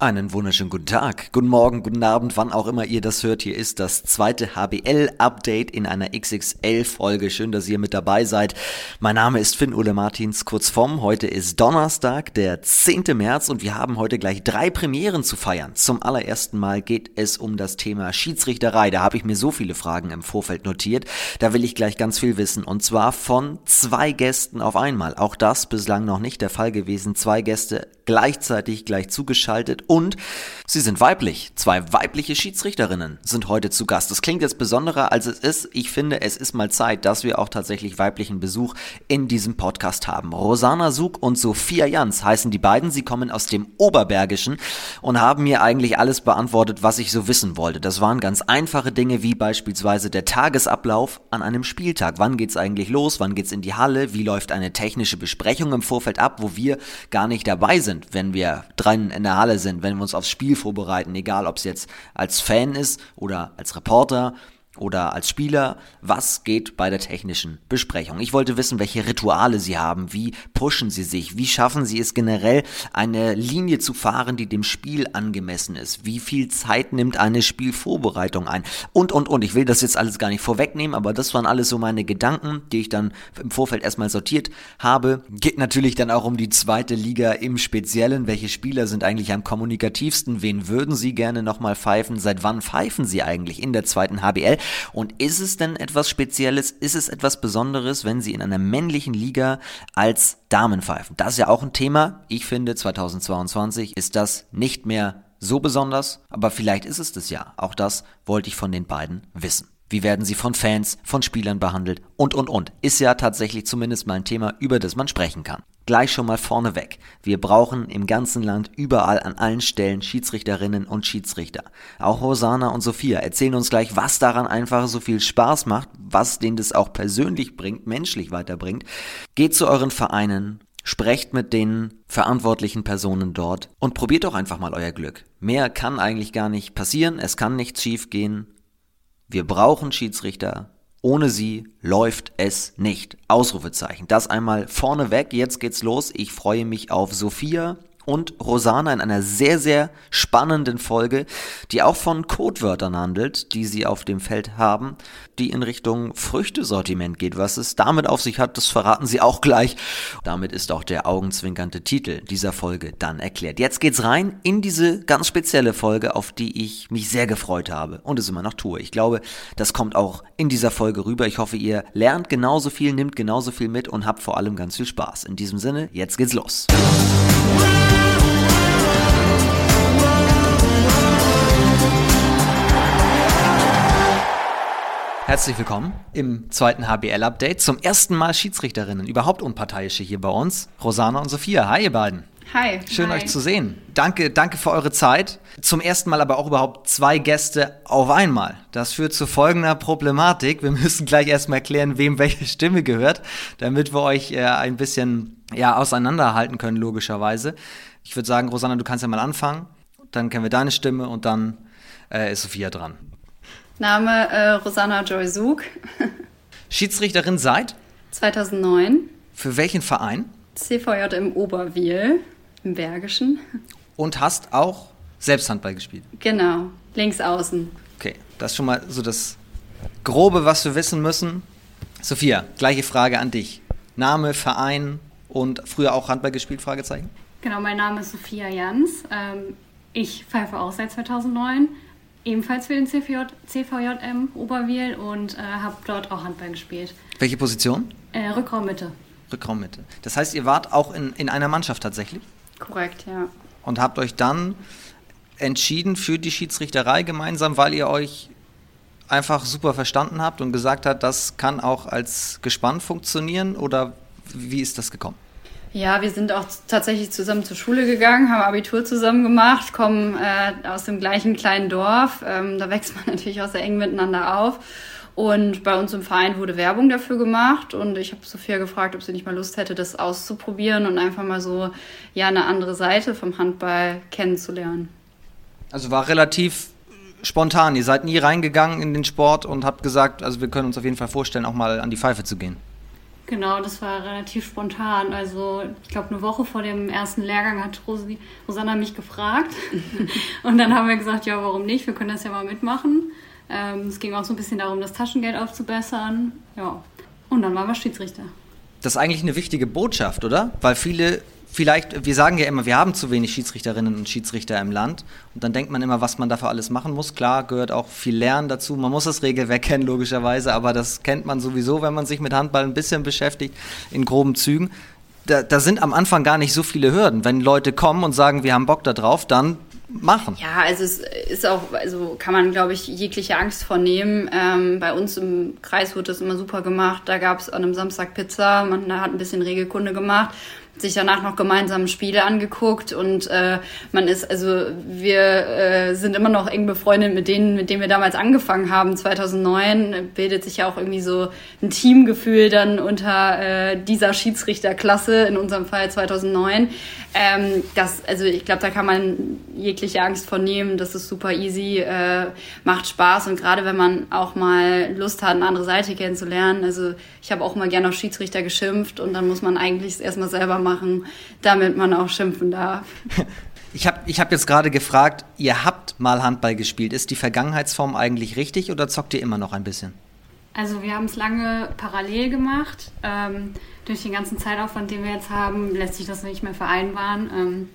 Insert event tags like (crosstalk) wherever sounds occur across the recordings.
Einen wunderschönen guten Tag, guten Morgen, guten Abend, wann auch immer ihr das hört. Hier ist das zweite HBL-Update in einer XXL-Folge. Schön, dass ihr mit dabei seid. Mein Name ist Finn Ole Martins, kurz vom. Heute ist Donnerstag, der 10. März und wir haben heute gleich drei Premieren zu feiern. Zum allerersten Mal geht es um das Thema Schiedsrichterei. Da habe ich mir so viele Fragen im Vorfeld notiert. Da will ich gleich ganz viel wissen und zwar von zwei Gästen auf einmal. Auch das bislang noch nicht der Fall gewesen. Zwei Gäste gleichzeitig gleich zugeschaltet und sie sind weiblich. Zwei weibliche Schiedsrichterinnen sind heute zu Gast. Das klingt jetzt besonderer, als es ist. Ich finde, es ist mal Zeit, dass wir auch tatsächlich weiblichen Besuch in diesem Podcast haben. Rosana Sug und Sophia Jans heißen die beiden. Sie kommen aus dem Oberbergischen und haben mir eigentlich alles beantwortet, was ich so wissen wollte. Das waren ganz einfache Dinge, wie beispielsweise der Tagesablauf an einem Spieltag. Wann geht's eigentlich los? Wann geht's in die Halle? Wie läuft eine technische Besprechung im Vorfeld ab, wo wir gar nicht dabei sind, wenn wir dran in der Halle sind? Wenn wir uns aufs Spiel vorbereiten, egal ob es jetzt als Fan ist oder als Reporter oder als Spieler, was geht bei der technischen Besprechung. Ich wollte wissen, welche Rituale Sie haben, wie pushen Sie sich, wie schaffen Sie es generell, eine Linie zu fahren, die dem Spiel angemessen ist, wie viel Zeit nimmt eine Spielvorbereitung ein und, und, und. Ich will das jetzt alles gar nicht vorwegnehmen, aber das waren alles so meine Gedanken, die ich dann im Vorfeld erstmal sortiert habe. Geht natürlich dann auch um die zweite Liga im Speziellen. Welche Spieler sind eigentlich am kommunikativsten? Wen würden Sie gerne nochmal pfeifen? Seit wann pfeifen Sie eigentlich in der zweiten HBL? Und ist es denn etwas Spezielles, ist es etwas Besonderes, wenn sie in einer männlichen Liga als Damen pfeifen? Das ist ja auch ein Thema. Ich finde, 2022 ist das nicht mehr so besonders, aber vielleicht ist es das ja. Auch das wollte ich von den beiden wissen. Wie werden sie von Fans, von Spielern behandelt und, und, und. Ist ja tatsächlich zumindest mal ein Thema, über das man sprechen kann. Gleich schon mal vorneweg. Wir brauchen im ganzen Land überall an allen Stellen Schiedsrichterinnen und Schiedsrichter. Auch Hosanna und Sophia erzählen uns gleich, was daran einfach so viel Spaß macht, was denen das auch persönlich bringt, menschlich weiterbringt. Geht zu euren Vereinen, Sprecht mit den verantwortlichen Personen dort und probiert doch einfach mal euer Glück. Mehr kann eigentlich gar nicht passieren, es kann nichts schief gehen. Wir brauchen Schiedsrichter. Ohne sie läuft es nicht. Ausrufezeichen. Das einmal vorneweg. Jetzt geht's los. Ich freue mich auf Sophia und Rosana in einer sehr, sehr spannenden Folge, die auch von Codewörtern handelt, die sie auf dem Feld haben, die in Richtung Früchtesortiment geht. Was es damit auf sich hat, das verraten sie auch gleich. Damit ist auch der augenzwinkernde Titel dieser Folge dann erklärt. Jetzt geht's rein in diese ganz spezielle Folge, auf die ich mich sehr gefreut habe und es immer noch tue. Ich glaube, das kommt auch in dieser Folge rüber. Ich hoffe, ihr lernt genauso viel, nimmt genauso viel mit und habt vor allem ganz viel Spaß. In diesem Sinne, jetzt geht's los. Herzlich willkommen im zweiten HBL-Update. Zum ersten Mal Schiedsrichterinnen, überhaupt unparteiische hier bei uns. Rosana und Sophia. Hi, ihr beiden. Hi. Schön Hi. euch zu sehen. Danke, danke für eure Zeit. Zum ersten Mal aber auch überhaupt zwei Gäste auf einmal. Das führt zu folgender Problematik. Wir (laughs) müssen gleich erstmal klären, wem welche Stimme gehört, damit wir euch äh, ein bisschen ja, auseinanderhalten können, logischerweise. Ich würde sagen, Rosanna, du kannst ja mal anfangen. Dann kennen wir deine Stimme und dann äh, ist Sophia dran. Name äh, Rosanna Joy Sug. (laughs) Schiedsrichterin seit? 2009. Für welchen Verein? CVJ im Oberwil, im Bergischen. Und hast auch selbst Handball gespielt? Genau, links außen. Okay, das ist schon mal so das Grobe, was wir wissen müssen. Sophia, gleiche Frage an dich. Name, Verein und früher auch Handball gespielt? Fragezeichen. Genau, mein Name ist Sophia Jans. Ähm, ich pfeife auch seit 2009 ebenfalls für den CVJ, CVJM Oberwil und äh, habe dort auch Handball gespielt. Welche Position? Äh, Rückraummitte. Rückraummitte. Das heißt, ihr wart auch in, in einer Mannschaft tatsächlich? Korrekt, ja. Und habt euch dann entschieden für die Schiedsrichterei gemeinsam, weil ihr euch einfach super verstanden habt und gesagt habt, das kann auch als Gespann funktionieren oder wie ist das gekommen? Ja, wir sind auch tatsächlich zusammen zur Schule gegangen, haben Abitur zusammen gemacht, kommen äh, aus dem gleichen kleinen Dorf. Ähm, da wächst man (laughs) natürlich auch sehr eng miteinander auf. Und bei uns im Verein wurde Werbung dafür gemacht und ich habe Sophia gefragt, ob sie nicht mal Lust hätte, das auszuprobieren und einfach mal so ja eine andere Seite vom Handball kennenzulernen. Also war relativ spontan. Ihr seid nie reingegangen in den Sport und habt gesagt, also wir können uns auf jeden Fall vorstellen, auch mal an die Pfeife zu gehen. Genau, das war relativ spontan. Also ich glaube, eine Woche vor dem ersten Lehrgang hat Rosi, Rosanna mich gefragt. (laughs) und dann haben wir gesagt, ja, warum nicht? Wir können das ja mal mitmachen. Ähm, es ging auch so ein bisschen darum, das Taschengeld aufzubessern. Ja. Und dann waren wir Schiedsrichter. Das ist eigentlich eine wichtige Botschaft, oder? Weil viele vielleicht, wir sagen ja immer, wir haben zu wenig Schiedsrichterinnen und Schiedsrichter im Land. Und dann denkt man immer, was man dafür alles machen muss. Klar, gehört auch viel Lernen dazu. Man muss das Regelwerk kennen, (laughs) logischerweise, aber das kennt man sowieso, wenn man sich mit Handball ein bisschen beschäftigt, in groben Zügen. Da, da sind am Anfang gar nicht so viele Hürden. Wenn Leute kommen und sagen, wir haben Bock da drauf, dann machen. Ja, also es ist auch, also kann man, glaube ich, jegliche Angst vornehmen. Ähm, bei uns im Kreis wurde das immer super gemacht. Da gab es an einem Samstag Pizza, man hat ein bisschen Regelkunde gemacht sich danach noch gemeinsam Spiele angeguckt und äh, man ist, also wir äh, sind immer noch eng befreundet mit denen, mit denen wir damals angefangen haben. 2009 bildet sich ja auch irgendwie so ein Teamgefühl dann unter äh, dieser Schiedsrichterklasse, in unserem Fall 2009. Ähm, das, also ich glaube, da kann man jegliche Angst vor nehmen. Das ist super easy, äh, macht Spaß und gerade wenn man auch mal Lust hat, eine andere Seite kennenzulernen. Also ich habe auch mal gerne auf Schiedsrichter geschimpft und dann muss man eigentlich es erstmal selber machen, damit man auch schimpfen darf. (laughs) Ich habe ich hab jetzt gerade gefragt, ihr habt mal Handball gespielt. Ist die Vergangenheitsform eigentlich richtig oder zockt ihr immer noch ein bisschen? Also wir haben es lange parallel gemacht. Ähm, durch den ganzen Zeitaufwand, den wir jetzt haben, lässt sich das nicht mehr vereinbaren. Ähm,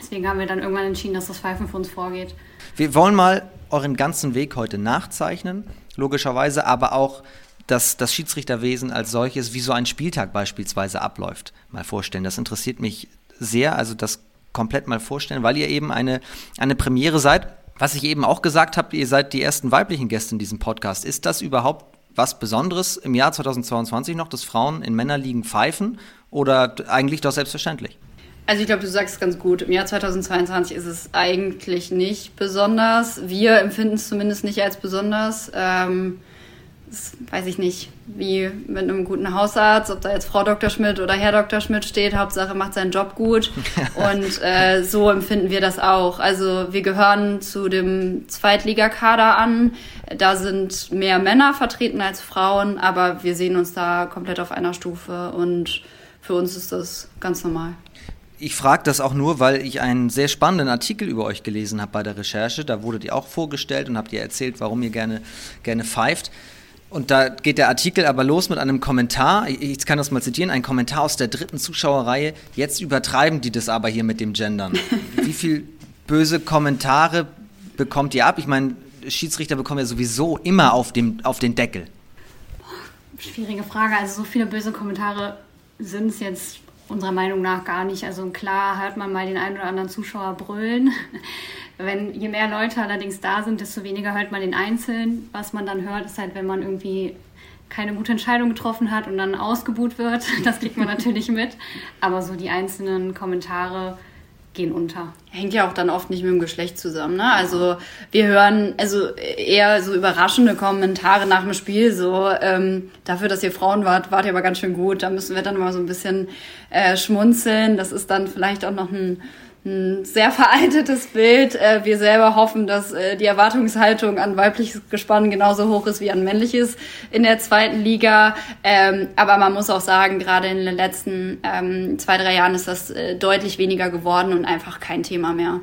deswegen haben wir dann irgendwann entschieden, dass das Pfeifen für uns vorgeht. Wir wollen mal euren ganzen Weg heute nachzeichnen, logischerweise, aber auch das, das Schiedsrichterwesen als solches, wie so ein Spieltag beispielsweise abläuft, mal vorstellen. Das interessiert mich sehr, also das komplett mal vorstellen, weil ihr eben eine, eine Premiere seid. Was ich eben auch gesagt habe, ihr seid die ersten weiblichen Gäste in diesem Podcast. Ist das überhaupt was Besonderes im Jahr 2022 noch, dass Frauen in Männerligen pfeifen oder eigentlich doch selbstverständlich? Also ich glaube, du sagst es ganz gut. Im Jahr 2022 ist es eigentlich nicht besonders. Wir empfinden es zumindest nicht als besonders. Ähm, das weiß ich nicht, wie mit einem guten Hausarzt, ob da jetzt Frau Dr. Schmidt oder Herr Dr. Schmidt steht, Hauptsache macht seinen Job gut. (laughs) Und äh, so empfinden wir das auch. Also wir gehören zu dem Zweitligakader an. Da sind mehr Männer vertreten als Frauen, aber wir sehen uns da komplett auf einer Stufe und für uns ist das ganz normal. Ich frage das auch nur, weil ich einen sehr spannenden Artikel über euch gelesen habe bei der Recherche. Da wurdet ihr auch vorgestellt und habt ihr erzählt, warum ihr gerne, gerne pfeift. Und da geht der Artikel aber los mit einem Kommentar. Ich kann das mal zitieren. Ein Kommentar aus der dritten Zuschauerreihe. Jetzt übertreiben die das aber hier mit dem Gendern. (laughs) Wie viel böse Kommentare bekommt ihr ab? Ich meine, Schiedsrichter bekommen ja sowieso immer auf, dem, auf den Deckel. Schwierige Frage. Also so viele böse Kommentare sind es jetzt unserer Meinung nach gar nicht. Also klar hört man mal den einen oder anderen Zuschauer brüllen. Wenn je mehr Leute allerdings da sind, desto weniger hört man den Einzelnen. Was man dann hört, ist halt, wenn man irgendwie keine gute Entscheidung getroffen hat und dann ausgebuht wird. (laughs) Das kriegt man natürlich mit. Aber so die einzelnen Kommentare gehen unter. Hängt ja auch dann oft nicht mit dem Geschlecht zusammen. Ne? Also wir hören also eher so überraschende Kommentare nach dem Spiel, so ähm, dafür, dass ihr Frauen wart, wart ihr aber ganz schön gut. Da müssen wir dann mal so ein bisschen äh, schmunzeln. Das ist dann vielleicht auch noch ein ein sehr veraltetes Bild. Äh, wir selber hoffen, dass äh, die Erwartungshaltung an weibliches Gespann genauso hoch ist wie an männliches in der zweiten Liga. Ähm, aber man muss auch sagen, gerade in den letzten ähm, zwei, drei Jahren ist das äh, deutlich weniger geworden und einfach kein Thema mehr.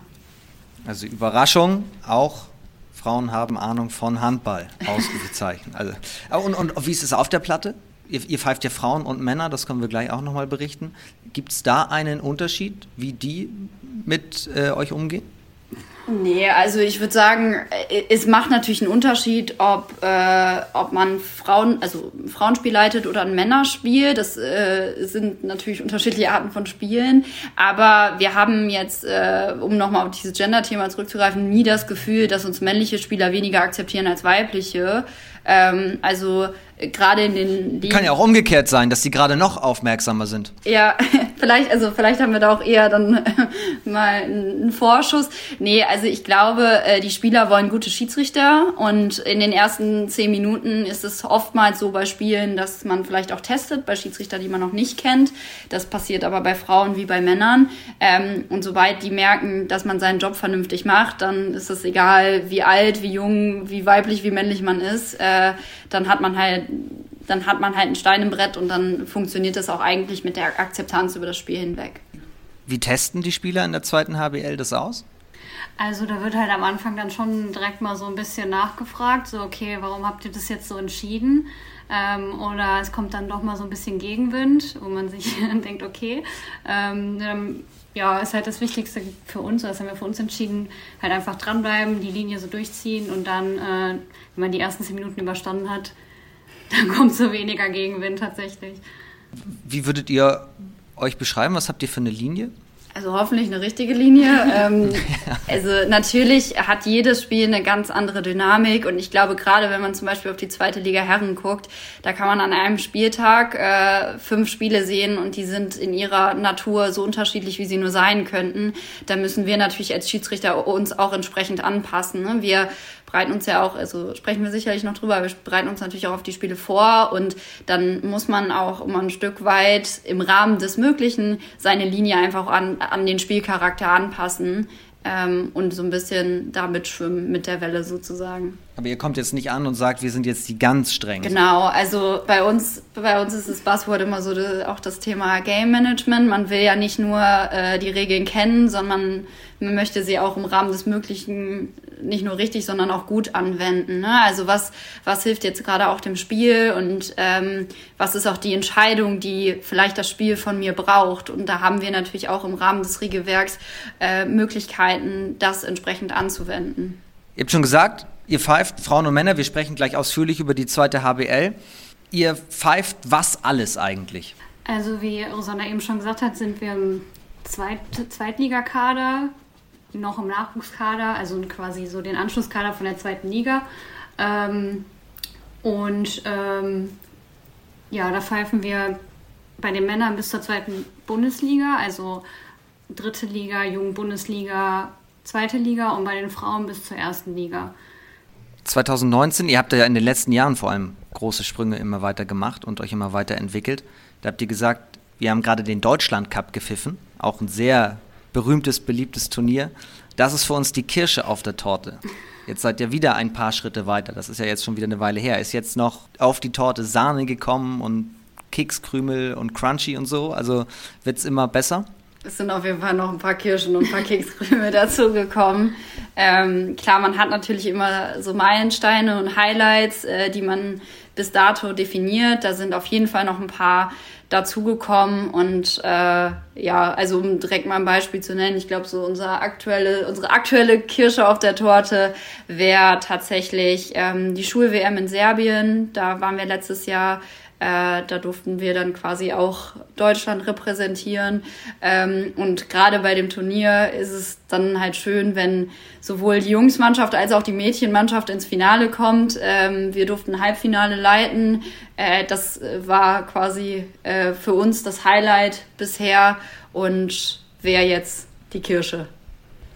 Also Überraschung, auch Frauen haben Ahnung von Handball, ausgezeichnet. Also, und, und wie ist es auf der Platte? Ihr, ihr pfeift ja Frauen und Männer, das können wir gleich auch nochmal berichten. Gibt es da einen Unterschied, wie die mit äh, euch umgehen? Nee, also ich würde sagen, äh, es macht natürlich einen Unterschied, ob, äh, ob man Frauen, also ein Frauenspiel leitet oder ein Männerspiel. Das äh, sind natürlich unterschiedliche Arten von Spielen. Aber wir haben jetzt, äh, um nochmal auf dieses Gender-Thema zurückzugreifen, nie das Gefühl, dass uns männliche Spieler weniger akzeptieren als weibliche. Ähm, also gerade in den Ligen. Kann ja auch umgekehrt sein, dass die gerade noch aufmerksamer sind. Ja, (laughs) vielleicht, also vielleicht haben wir da auch eher dann (laughs) mal einen Vorschuss. Nee, also ich glaube, äh, die Spieler wollen gute Schiedsrichter und in den ersten zehn Minuten ist es oftmals so bei Spielen, dass man vielleicht auch testet bei Schiedsrichtern, die man noch nicht kennt. Das passiert aber bei Frauen wie bei Männern. Ähm, und sobald die merken, dass man seinen Job vernünftig macht, dann ist es egal, wie alt, wie jung, wie weiblich, wie männlich man ist. Dann hat man halt dann hat man halt ein Stein im Brett und dann funktioniert das auch eigentlich mit der Akzeptanz über das Spiel hinweg. Wie testen die Spieler in der zweiten HBL das aus? Also da wird halt am Anfang dann schon direkt mal so ein bisschen nachgefragt, so okay, warum habt ihr das jetzt so entschieden? Ähm, oder es kommt dann doch mal so ein bisschen Gegenwind, wo man sich (laughs) denkt, okay, ähm, ja, ist halt das Wichtigste für uns, das haben wir für uns entschieden, halt einfach dranbleiben, die Linie so durchziehen und dann, äh, wenn man die ersten zehn Minuten überstanden hat, (laughs) dann kommt so weniger Gegenwind tatsächlich. Wie würdet ihr euch beschreiben? Was habt ihr für eine Linie? Also hoffentlich eine richtige Linie. (laughs) ähm, also natürlich hat jedes Spiel eine ganz andere Dynamik und ich glaube gerade, wenn man zum Beispiel auf die zweite Liga Herren guckt, da kann man an einem Spieltag äh, fünf Spiele sehen und die sind in ihrer Natur so unterschiedlich, wie sie nur sein könnten. Da müssen wir natürlich als Schiedsrichter uns auch entsprechend anpassen. Ne? Wir bereiten uns ja auch, also sprechen wir sicherlich noch drüber, wir bereiten uns natürlich auch auf die Spiele vor und dann muss man auch immer ein Stück weit im Rahmen des Möglichen seine Linie einfach an, an den Spielcharakter anpassen ähm, und so ein bisschen damit schwimmen mit der Welle sozusagen. Aber ihr kommt jetzt nicht an und sagt, wir sind jetzt die ganz streng. Genau, also bei uns, bei uns ist das Buzzword immer so auch das Thema Game Management. Man will ja nicht nur äh, die Regeln kennen, sondern man möchte sie auch im Rahmen des Möglichen nicht nur richtig, sondern auch gut anwenden. Ne? Also was, was hilft jetzt gerade auch dem Spiel und ähm, was ist auch die Entscheidung, die vielleicht das Spiel von mir braucht. Und da haben wir natürlich auch im Rahmen des Regelwerks äh, Möglichkeiten, das entsprechend anzuwenden. Ihr habt schon gesagt, ihr pfeift Frauen und Männer, wir sprechen gleich ausführlich über die zweite HBL. Ihr pfeift was alles eigentlich? Also wie Rosanna eben schon gesagt hat, sind wir im Zweit Zweitligakader noch im Nachwuchskader, also quasi so den Anschlusskader von der zweiten Liga. Ähm, und ähm, ja, da pfeifen wir bei den Männern bis zur zweiten Bundesliga, also dritte Liga, Jugendbundesliga, zweite Liga und bei den Frauen bis zur ersten Liga. 2019, ihr habt ja in den letzten Jahren vor allem große Sprünge immer weiter gemacht und euch immer weiter entwickelt. Da habt ihr gesagt, wir haben gerade den Deutschland Cup gepfiffen, auch ein sehr berühmtes, beliebtes Turnier. Das ist für uns die Kirsche auf der Torte. Jetzt seid ihr wieder ein paar Schritte weiter. Das ist ja jetzt schon wieder eine Weile her. Ist jetzt noch auf die Torte Sahne gekommen und Kekskrümel und Crunchy und so? Also wird es immer besser? Es sind auf jeden Fall noch ein paar Kirschen und ein paar Kekskrümel (laughs) dazugekommen. Ähm, klar, man hat natürlich immer so Meilensteine und Highlights, äh, die man bis dato definiert. Da sind auf jeden Fall noch ein paar dazugekommen und äh, ja, also um direkt mal ein Beispiel zu nennen, ich glaube so unser aktuelle, unsere aktuelle Kirsche auf der Torte wäre tatsächlich ähm, die Schul-WM in Serbien. Da waren wir letztes Jahr äh, da durften wir dann quasi auch Deutschland repräsentieren. Ähm, und gerade bei dem Turnier ist es dann halt schön, wenn sowohl die Jungsmannschaft als auch die Mädchenmannschaft ins Finale kommt. Ähm, wir durften Halbfinale leiten. Äh, das war quasi äh, für uns das Highlight bisher und wäre jetzt die Kirsche.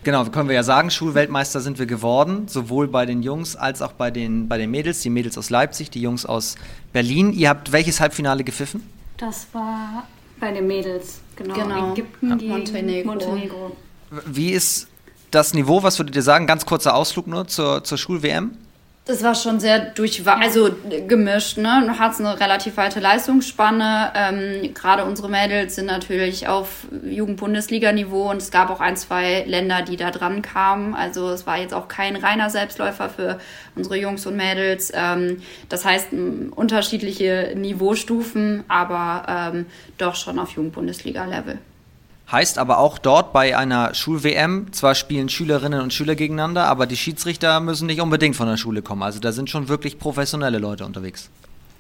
Genau, können wir ja sagen, Schulweltmeister sind wir geworden, sowohl bei den Jungs als auch bei den, bei den Mädels. Die Mädels aus Leipzig, die Jungs aus Berlin. Ihr habt welches Halbfinale gepfiffen? Das war bei den Mädels, genau. genau. Ägypten, ja. Montenegro. Montenegro. Wie ist das Niveau? Was würdet ihr sagen? Ganz kurzer Ausflug nur zur, zur Schul-WM. Das war schon sehr durch, also gemischt, ne? Du hast eine relativ weite Leistungsspanne. Ähm, Gerade unsere Mädels sind natürlich auf Jugend-Bundesliga-Niveau und es gab auch ein, zwei Länder, die da dran kamen. Also es war jetzt auch kein reiner Selbstläufer für unsere Jungs und Mädels. Ähm, das heißt, unterschiedliche Niveaustufen, aber ähm, doch schon auf Jugend-Bundesliga-Level. Heißt aber auch dort bei einer Schul-WM, zwar spielen Schülerinnen und Schüler gegeneinander, aber die Schiedsrichter müssen nicht unbedingt von der Schule kommen. Also da sind schon wirklich professionelle Leute unterwegs.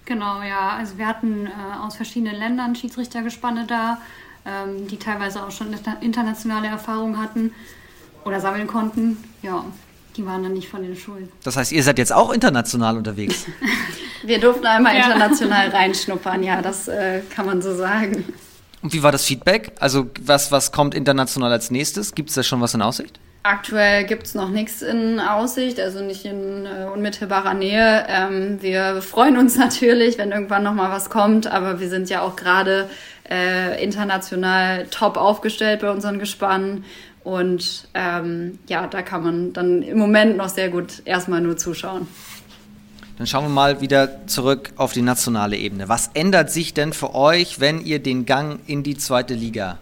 Genau, ja. Also wir hatten äh, aus verschiedenen Ländern Schiedsrichtergespanne da, ähm, die teilweise auch schon internationale Erfahrungen hatten oder sammeln konnten. Ja, die waren dann nicht von den Schulen. Das heißt, ihr seid jetzt auch international unterwegs? (laughs) wir durften einmal ja. international reinschnuppern, ja, das äh, kann man so sagen. Und wie war das Feedback? Also was, was kommt international als nächstes? Gibt es da schon was in Aussicht? Aktuell gibt es noch nichts in Aussicht, also nicht in äh, unmittelbarer Nähe. Ähm, wir freuen uns (laughs) natürlich, wenn irgendwann noch mal was kommt, aber wir sind ja auch gerade äh, international top aufgestellt bei unseren Gespannen. Und ähm, ja, da kann man dann im Moment noch sehr gut erstmal nur zuschauen. Dann schauen wir mal wieder zurück auf die nationale Ebene. Was ändert sich denn für euch, wenn ihr den Gang in die zweite Liga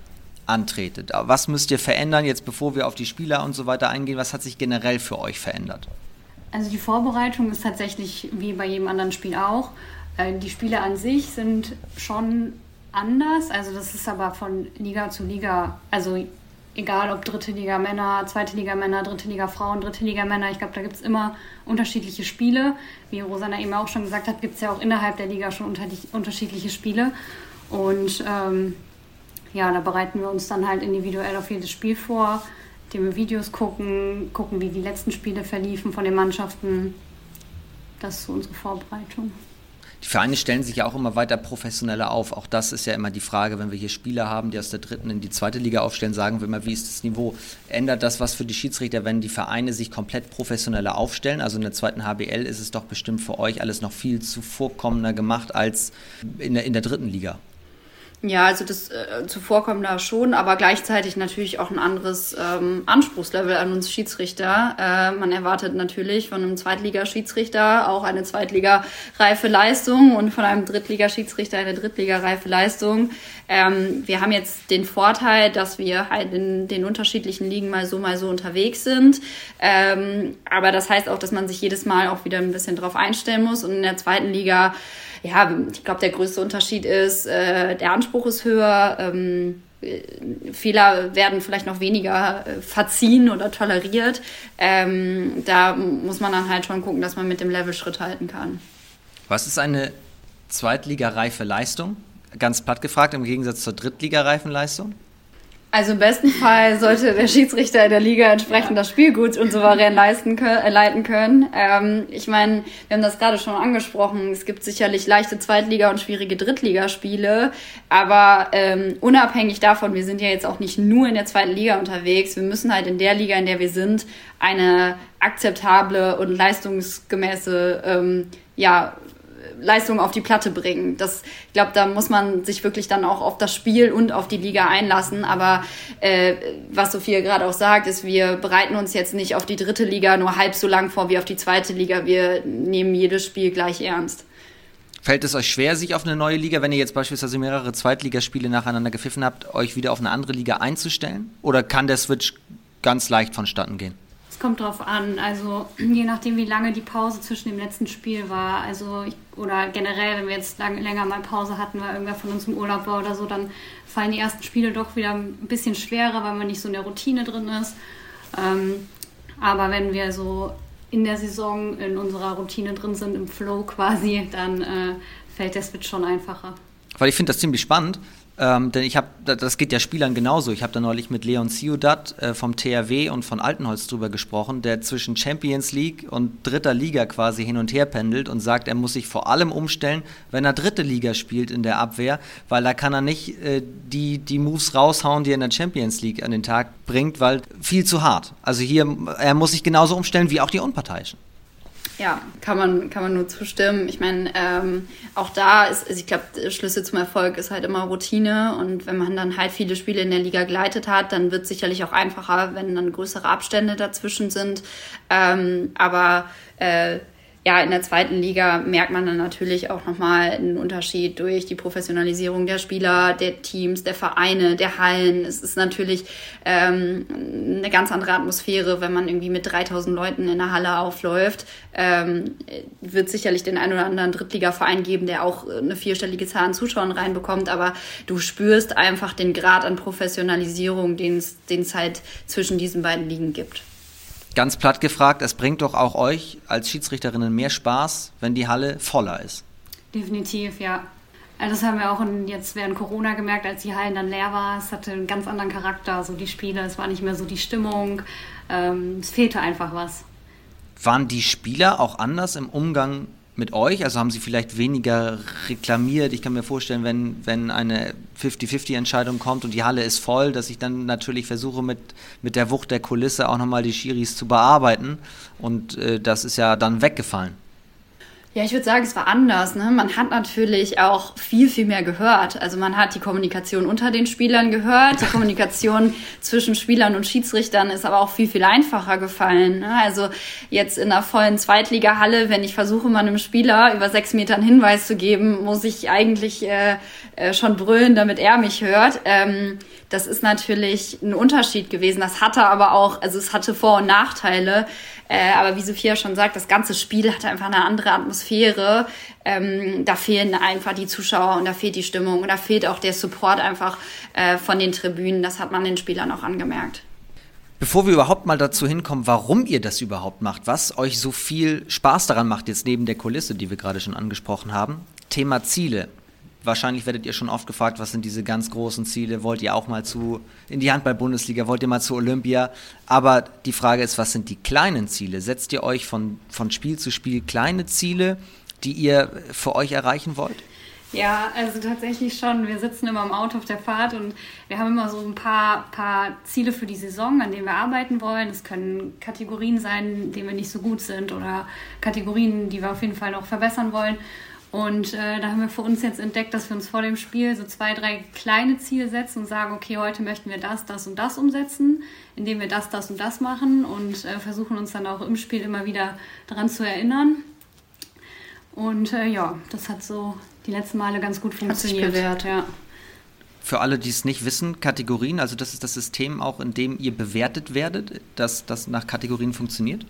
antretet? Was müsst ihr verändern, jetzt bevor wir auf die Spieler und so weiter eingehen? Was hat sich generell für euch verändert? Also die Vorbereitung ist tatsächlich wie bei jedem anderen Spiel auch. Äh, die Spiele an sich sind schon anders. Also das ist aber von Liga zu Liga, also egal ob dritte Liga Männer, zweite Liga Männer, dritte Liga Frauen, dritte Liga Männer, ich glaube, da gibt es immer unterschiedliche Spiele. Wie Rosanna eben auch schon gesagt hat, gibt es ja auch innerhalb der Liga schon unterschiedliche Spiele. Und ähm, ja, da bereiten wir uns dann halt individuell auf jedes Spiel vor, indem wir Videos gucken, gucken, wie die letzten Spiele verliefen von den Mannschaften. Das ist so unsere Vorbereitung. Die Vereine stellen sich ja auch immer weiter professioneller auf. Auch das ist ja immer die Frage, wenn wir hier Spieler haben, die aus der dritten in die zweite Liga aufstellen, sagen wir immer, wie ist das Niveau? Ändert das was für die Schiedsrichter, wenn die Vereine sich komplett professioneller aufstellen? Also in der zweiten HBL ist es doch bestimmt für euch alles noch viel zuvorkommender gemacht als in der, in der dritten Liga. Ja, also das äh, zuvorkommen da schon, aber gleichzeitig natürlich auch ein anderes ähm, Anspruchslevel an uns Schiedsrichter. Äh, man erwartet natürlich von einem Zweitliga-Schiedsrichter auch eine Zweitliga-reife Leistung und von einem Drittliga-Schiedsrichter eine Drittliga-reife Leistung. Ähm, wir haben jetzt den Vorteil, dass wir halt in den unterschiedlichen Ligen mal so, mal so unterwegs sind. Ähm, aber das heißt auch, dass man sich jedes Mal auch wieder ein bisschen drauf einstellen muss und in der zweiten Liga ja, ich glaube, der größte Unterschied ist, äh, der Anspruch ist höher. Ähm, äh, Fehler werden vielleicht noch weniger äh, verziehen oder toleriert. Ähm, da muss man dann halt schon gucken, dass man mit dem Level Schritt halten kann. Was ist eine Zweitligareife Leistung? Ganz platt gefragt, im Gegensatz zur Drittligareifen Leistung? Also im besten Fall sollte der Schiedsrichter in der Liga entsprechend das Spiel gut und souverän leisten können, äh, leiten können. Ähm, ich meine, wir haben das gerade schon angesprochen. Es gibt sicherlich leichte Zweitliga- und schwierige Drittligaspiele. Aber ähm, unabhängig davon, wir sind ja jetzt auch nicht nur in der zweiten Liga unterwegs. Wir müssen halt in der Liga, in der wir sind, eine akzeptable und leistungsgemäße ähm, ja, Leistung auf die Platte bringen. Das, ich glaube, da muss man sich wirklich dann auch auf das Spiel und auf die Liga einlassen. Aber äh, was Sophia gerade auch sagt, ist, wir bereiten uns jetzt nicht auf die dritte Liga nur halb so lang vor wie auf die zweite Liga. Wir nehmen jedes Spiel gleich ernst. Fällt es euch schwer, sich auf eine neue Liga, wenn ihr jetzt beispielsweise mehrere Zweitligaspiele nacheinander gepfiffen habt, euch wieder auf eine andere Liga einzustellen? Oder kann der Switch ganz leicht vonstatten gehen? Kommt drauf an. Also je nachdem, wie lange die Pause zwischen dem letzten Spiel war. Also ich, oder generell, wenn wir jetzt lang, länger mal Pause hatten, weil irgendwer von uns im Urlaub war oder so, dann fallen die ersten Spiele doch wieder ein bisschen schwerer, weil man nicht so in der Routine drin ist. Ähm, aber wenn wir so in der Saison in unserer Routine drin sind, im Flow quasi, dann äh, fällt der Switch schon einfacher. Weil ich finde das ziemlich spannend, ähm, denn ich habe, das geht ja Spielern genauso. Ich habe da neulich mit Leon Ciudat äh, vom THW und von Altenholz drüber gesprochen, der zwischen Champions League und dritter Liga quasi hin und her pendelt und sagt, er muss sich vor allem umstellen, wenn er dritte Liga spielt in der Abwehr, weil da kann er nicht äh, die, die Moves raushauen, die er in der Champions League an den Tag bringt, weil viel zu hart. Also hier, er muss sich genauso umstellen wie auch die Unparteiischen. Ja, kann man, kann man nur zustimmen. Ich meine, ähm, auch da ist, also ich glaube, Schlüssel zum Erfolg ist halt immer Routine. Und wenn man dann halt viele Spiele in der Liga geleitet hat, dann wird es sicherlich auch einfacher, wenn dann größere Abstände dazwischen sind. Ähm, aber äh, ja, in der zweiten Liga merkt man dann natürlich auch nochmal einen Unterschied durch die Professionalisierung der Spieler, der Teams, der Vereine, der Hallen. Es ist natürlich ähm, eine ganz andere Atmosphäre, wenn man irgendwie mit 3000 Leuten in der Halle aufläuft. Ähm, wird sicherlich den einen oder anderen Drittligaverein geben, der auch eine vierstellige Zahl an Zuschauern reinbekommt, aber du spürst einfach den Grad an Professionalisierung, den es halt zwischen diesen beiden Ligen gibt. Ganz platt gefragt, es bringt doch auch euch als Schiedsrichterinnen mehr Spaß, wenn die Halle voller ist. Definitiv, ja. Also das haben wir auch jetzt während Corona gemerkt, als die Hallen dann leer war. Es hatte einen ganz anderen Charakter, so die Spiele. Es war nicht mehr so die Stimmung. Ähm, es fehlte einfach was. Waren die Spieler auch anders im Umgang mit euch? Also haben sie vielleicht weniger reklamiert? Ich kann mir vorstellen, wenn, wenn eine 50-50-Entscheidung kommt und die Halle ist voll, dass ich dann natürlich versuche, mit, mit der Wucht der Kulisse auch nochmal die Schiris zu bearbeiten. Und äh, das ist ja dann weggefallen. Ja, ich würde sagen, es war anders. Ne? Man hat natürlich auch viel, viel mehr gehört. Also man hat die Kommunikation unter den Spielern gehört. Die Kommunikation (laughs) zwischen Spielern und Schiedsrichtern ist aber auch viel, viel einfacher gefallen. Ne? Also jetzt in einer vollen Zweitligahalle, wenn ich versuche, meinem Spieler über sechs Metern Hinweis zu geben, muss ich eigentlich äh, äh, schon brüllen, damit er mich hört. Ähm, das ist natürlich ein Unterschied gewesen. Das hatte aber auch, also es hatte Vor- und Nachteile. Äh, aber wie Sophia schon sagt, das ganze Spiel hatte einfach eine andere Atmosphäre. Ähm, da fehlen einfach die Zuschauer und da fehlt die Stimmung und da fehlt auch der Support einfach äh, von den Tribünen. Das hat man den Spielern auch angemerkt. Bevor wir überhaupt mal dazu hinkommen, warum ihr das überhaupt macht, was euch so viel Spaß daran macht, jetzt neben der Kulisse, die wir gerade schon angesprochen haben, Thema Ziele wahrscheinlich werdet ihr schon oft gefragt, was sind diese ganz großen Ziele? Wollt ihr auch mal zu in die Handball-Bundesliga? Wollt ihr mal zu Olympia? Aber die Frage ist, was sind die kleinen Ziele? Setzt ihr euch von, von Spiel zu Spiel kleine Ziele, die ihr für euch erreichen wollt? Ja, also tatsächlich schon. Wir sitzen immer im Auto auf der Fahrt und wir haben immer so ein paar, paar Ziele für die Saison, an denen wir arbeiten wollen. Es können Kategorien sein, in denen wir nicht so gut sind oder Kategorien, die wir auf jeden Fall noch verbessern wollen. Und äh, da haben wir für uns jetzt entdeckt, dass wir uns vor dem Spiel so zwei, drei kleine Ziele setzen und sagen, okay, heute möchten wir das, das und das umsetzen, indem wir das, das und das machen und äh, versuchen uns dann auch im Spiel immer wieder daran zu erinnern. Und äh, ja, das hat so die letzten Male ganz gut funktioniert. Hat sich bewährt, ja. Für alle, die es nicht wissen, Kategorien, also das ist das System auch, in dem ihr bewertet werdet, dass das nach Kategorien funktioniert?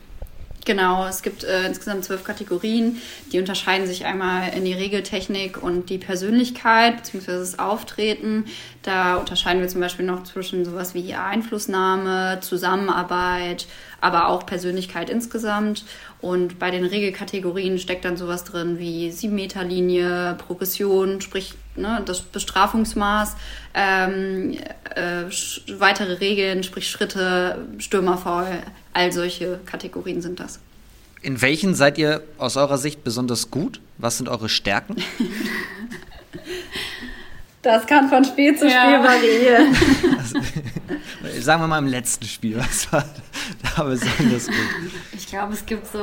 Genau, es gibt äh, insgesamt zwölf Kategorien. Die unterscheiden sich einmal in die Regeltechnik und die Persönlichkeit bzw. das Auftreten. Da unterscheiden wir zum Beispiel noch zwischen sowas wie Einflussnahme, Zusammenarbeit, aber auch Persönlichkeit insgesamt. Und bei den Regelkategorien steckt dann sowas drin wie 7-Meter-Linie, Progression, sprich ne, das Bestrafungsmaß, ähm, äh, weitere Regeln, sprich Schritte, Stürmerfaul, all solche Kategorien sind das. In welchen seid ihr aus eurer Sicht besonders gut? Was sind eure Stärken? (laughs) Das kann von Spiel zu ja. Spiel variieren. Also, (laughs) sagen wir mal im letzten Spiel, was war da besonders gut? Ich glaube, es gibt so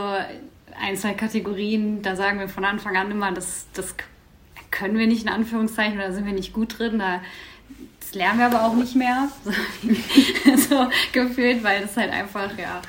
ein, zwei Kategorien, da sagen wir von Anfang an immer, das, das können wir nicht in Anführungszeichen oder sind wir nicht gut drin. Da, das lernen wir aber auch nicht mehr, (laughs) so gefühlt, weil das halt einfach, ja,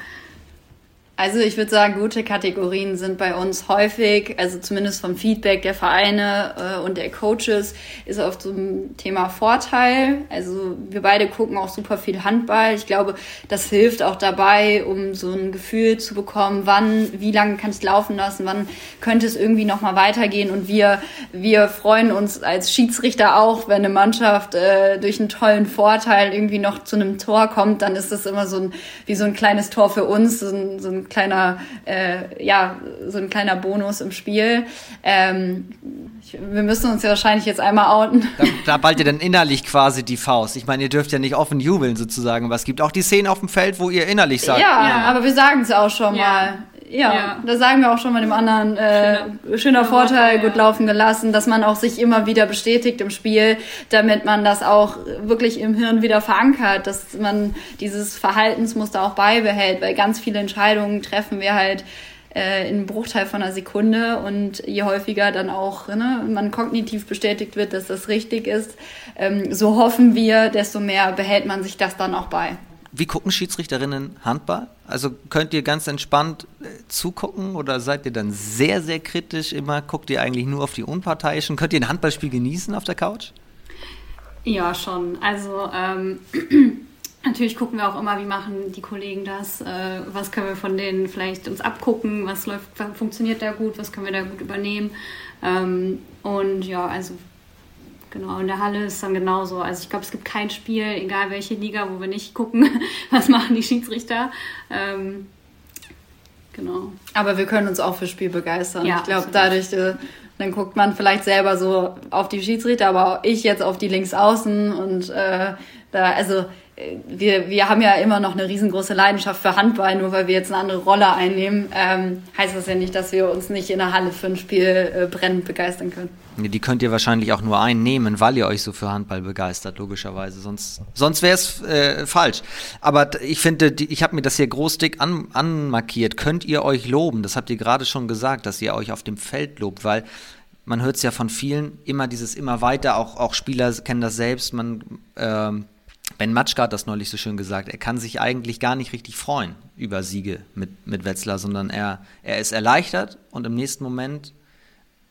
also ich würde sagen, gute Kategorien sind bei uns häufig, also zumindest vom Feedback der Vereine äh, und der Coaches, ist so ein Thema Vorteil. Also wir beide gucken auch super viel Handball. Ich glaube, das hilft auch dabei, um so ein Gefühl zu bekommen, wann, wie lange kann ich laufen lassen, wann könnte es irgendwie nochmal weitergehen. Und wir, wir freuen uns als Schiedsrichter auch, wenn eine Mannschaft äh, durch einen tollen Vorteil irgendwie noch zu einem Tor kommt, dann ist das immer so ein, wie so ein kleines Tor für uns, so ein, so ein kleiner, äh, ja, so ein kleiner Bonus im Spiel. Ähm, ich, wir müssen uns ja wahrscheinlich jetzt einmal outen. Da, da ballt ihr dann innerlich quasi die Faust. Ich meine, ihr dürft ja nicht offen jubeln sozusagen, aber es gibt auch die Szenen auf dem Feld, wo ihr innerlich sagt. Ja, ja. aber wir sagen es auch schon ja. mal. Ja, ja, da sagen wir auch schon mal dem anderen, äh, schöner, schöner Vorteil, gut laufen gelassen, dass man auch sich immer wieder bestätigt im Spiel, damit man das auch wirklich im Hirn wieder verankert, dass man dieses Verhaltensmuster auch beibehält, weil ganz viele Entscheidungen treffen wir halt äh, in einem Bruchteil von einer Sekunde und je häufiger dann auch ne, man kognitiv bestätigt wird, dass das richtig ist, ähm, so hoffen wir, desto mehr behält man sich das dann auch bei. Wie gucken Schiedsrichterinnen Handball? Also könnt ihr ganz entspannt äh, zugucken oder seid ihr dann sehr, sehr kritisch immer? Guckt ihr eigentlich nur auf die Unparteiischen? Könnt ihr ein Handballspiel genießen auf der Couch? Ja, schon. Also ähm, (clears throat) natürlich gucken wir auch immer, wie machen die Kollegen das, äh, was können wir von denen vielleicht uns abgucken, was läuft, funktioniert da gut, was können wir da gut übernehmen. Ähm, und ja, also Genau, in der Halle ist dann genauso. Also ich glaube, es gibt kein Spiel, egal welche Liga, wo wir nicht gucken, (laughs) was machen die Schiedsrichter. Ähm, genau. Aber wir können uns auch für Spiel begeistern. Ja, ich glaube, dadurch, äh, dann guckt man vielleicht selber so auf die Schiedsrichter, aber auch ich jetzt auf die Linksaußen und äh, da, also wir, wir haben ja immer noch eine riesengroße Leidenschaft für Handball, nur weil wir jetzt eine andere Rolle einnehmen, ähm, heißt das ja nicht, dass wir uns nicht in der Halle für ein Spiel äh, brennend begeistern können. Die könnt ihr wahrscheinlich auch nur einnehmen, weil ihr euch so für Handball begeistert, logischerweise. Sonst, sonst wäre es äh, falsch. Aber ich finde, ich habe mir das hier großdick an, anmarkiert. Könnt ihr euch loben? Das habt ihr gerade schon gesagt, dass ihr euch auf dem Feld lobt, weil man hört es ja von vielen, immer dieses immer weiter, auch, auch Spieler kennen das selbst, man ähm, Ben Matschka hat das neulich so schön gesagt, er kann sich eigentlich gar nicht richtig freuen über Siege mit, mit Wetzlar, sondern er, er ist erleichtert und im nächsten Moment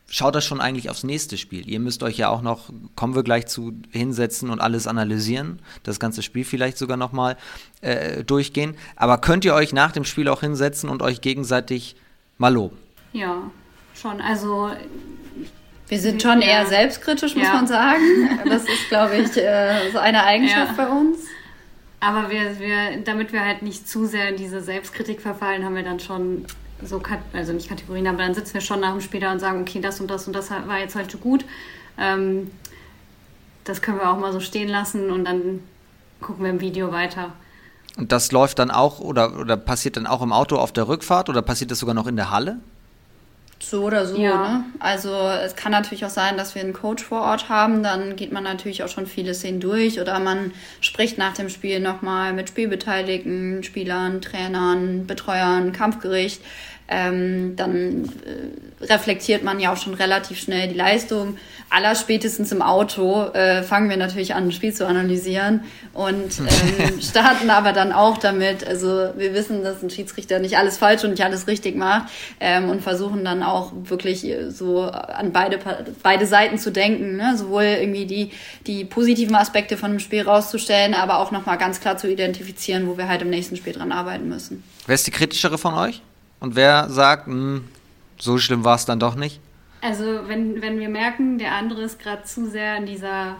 schaut er schon eigentlich aufs nächste Spiel. Ihr müsst euch ja auch noch, kommen wir gleich zu, hinsetzen und alles analysieren, das ganze Spiel vielleicht sogar nochmal äh, durchgehen. Aber könnt ihr euch nach dem Spiel auch hinsetzen und euch gegenseitig mal loben? Ja, schon. Also wir sind schon ja. eher selbstkritisch, muss ja. man sagen. (laughs) Das ist, glaube ich, äh, so eine Eigenschaft ja. bei uns. Aber wir, wir, damit wir halt nicht zu sehr in diese Selbstkritik verfallen, haben wir dann schon so, also nicht Kategorien, aber dann sitzen wir schon nach dem Spiel da und sagen, okay, das und das und das war jetzt heute gut. Ähm, das können wir auch mal so stehen lassen und dann gucken wir im Video weiter. Und das läuft dann auch oder, oder passiert dann auch im Auto auf der Rückfahrt oder passiert das sogar noch in der Halle? So oder so, ja. ne? Also es kann natürlich auch sein, dass wir einen Coach vor Ort haben, dann geht man natürlich auch schon viele Szenen durch oder man spricht nach dem Spiel nochmal mit Spielbeteiligten, Spielern, Trainern, Betreuern, Kampfgericht ähm, dann äh, reflektiert man ja auch schon relativ schnell die Leistung. Aller spätestens im Auto äh, fangen wir natürlich an, ein Spiel zu analysieren und (laughs) ähm, starten aber dann auch damit. Also wir wissen, dass ein Schiedsrichter nicht alles falsch und nicht alles richtig macht ähm, und versuchen dann auch wirklich so an beide, beide Seiten zu denken. Ne? Sowohl irgendwie die, die positiven Aspekte von dem Spiel rauszustellen, aber auch nochmal ganz klar zu identifizieren, wo wir halt im nächsten Spiel dran arbeiten müssen. Wer ist die kritischere von euch? Und wer sagt, mh, hm, so schlimm war es dann doch nicht? Also wenn, wenn wir merken, der andere ist gerade zu sehr in dieser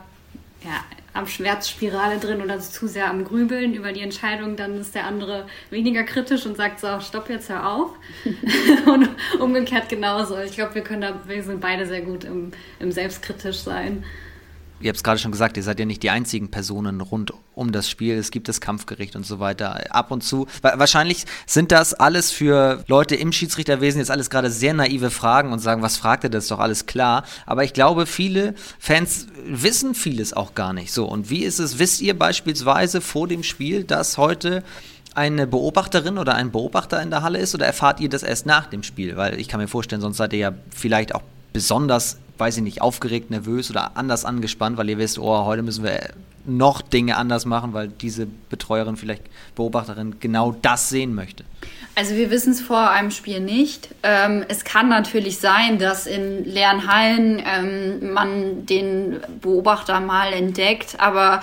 ja, am Schmerzspirale drin oder zu sehr am Grübeln über die Entscheidung, dann ist der andere weniger kritisch und sagt so, stopp jetzt, hör auf. (laughs) und umgekehrt genauso. Ich glaube, wir können da, wir sind beide sehr gut im, im Selbstkritisch sein ihr habt es gerade schon gesagt, ihr seid ja nicht die einzigen Personen rund um das Spiel. Es gibt das Kampfgericht und so weiter. Ab und zu. Wahrscheinlich sind das alles für Leute im Schiedsrichterwesen jetzt alles gerade sehr naive Fragen und sagen, was fragt ihr, das ist doch alles klar. Aber ich glaube, viele Fans wissen vieles auch gar nicht so. Und wie ist es, wisst ihr beispielsweise vor dem Spiel, dass heute eine Beobachterin oder ein Beobachter in der Halle ist oder erfahrt ihr das erst nach dem Spiel? Weil ich kann mir vorstellen, sonst seid ihr ja vielleicht auch besonders weiß ich nicht, aufgeregt, nervös oder anders angespannt, weil ihr wisst, oh, heute müssen wir noch Dinge anders machen, weil diese Betreuerin, vielleicht Beobachterin, genau das sehen möchte? Also wir wissen es vor einem Spiel nicht. Ähm, es kann natürlich sein, dass in leeren Hallen ähm, man den Beobachter mal entdeckt, aber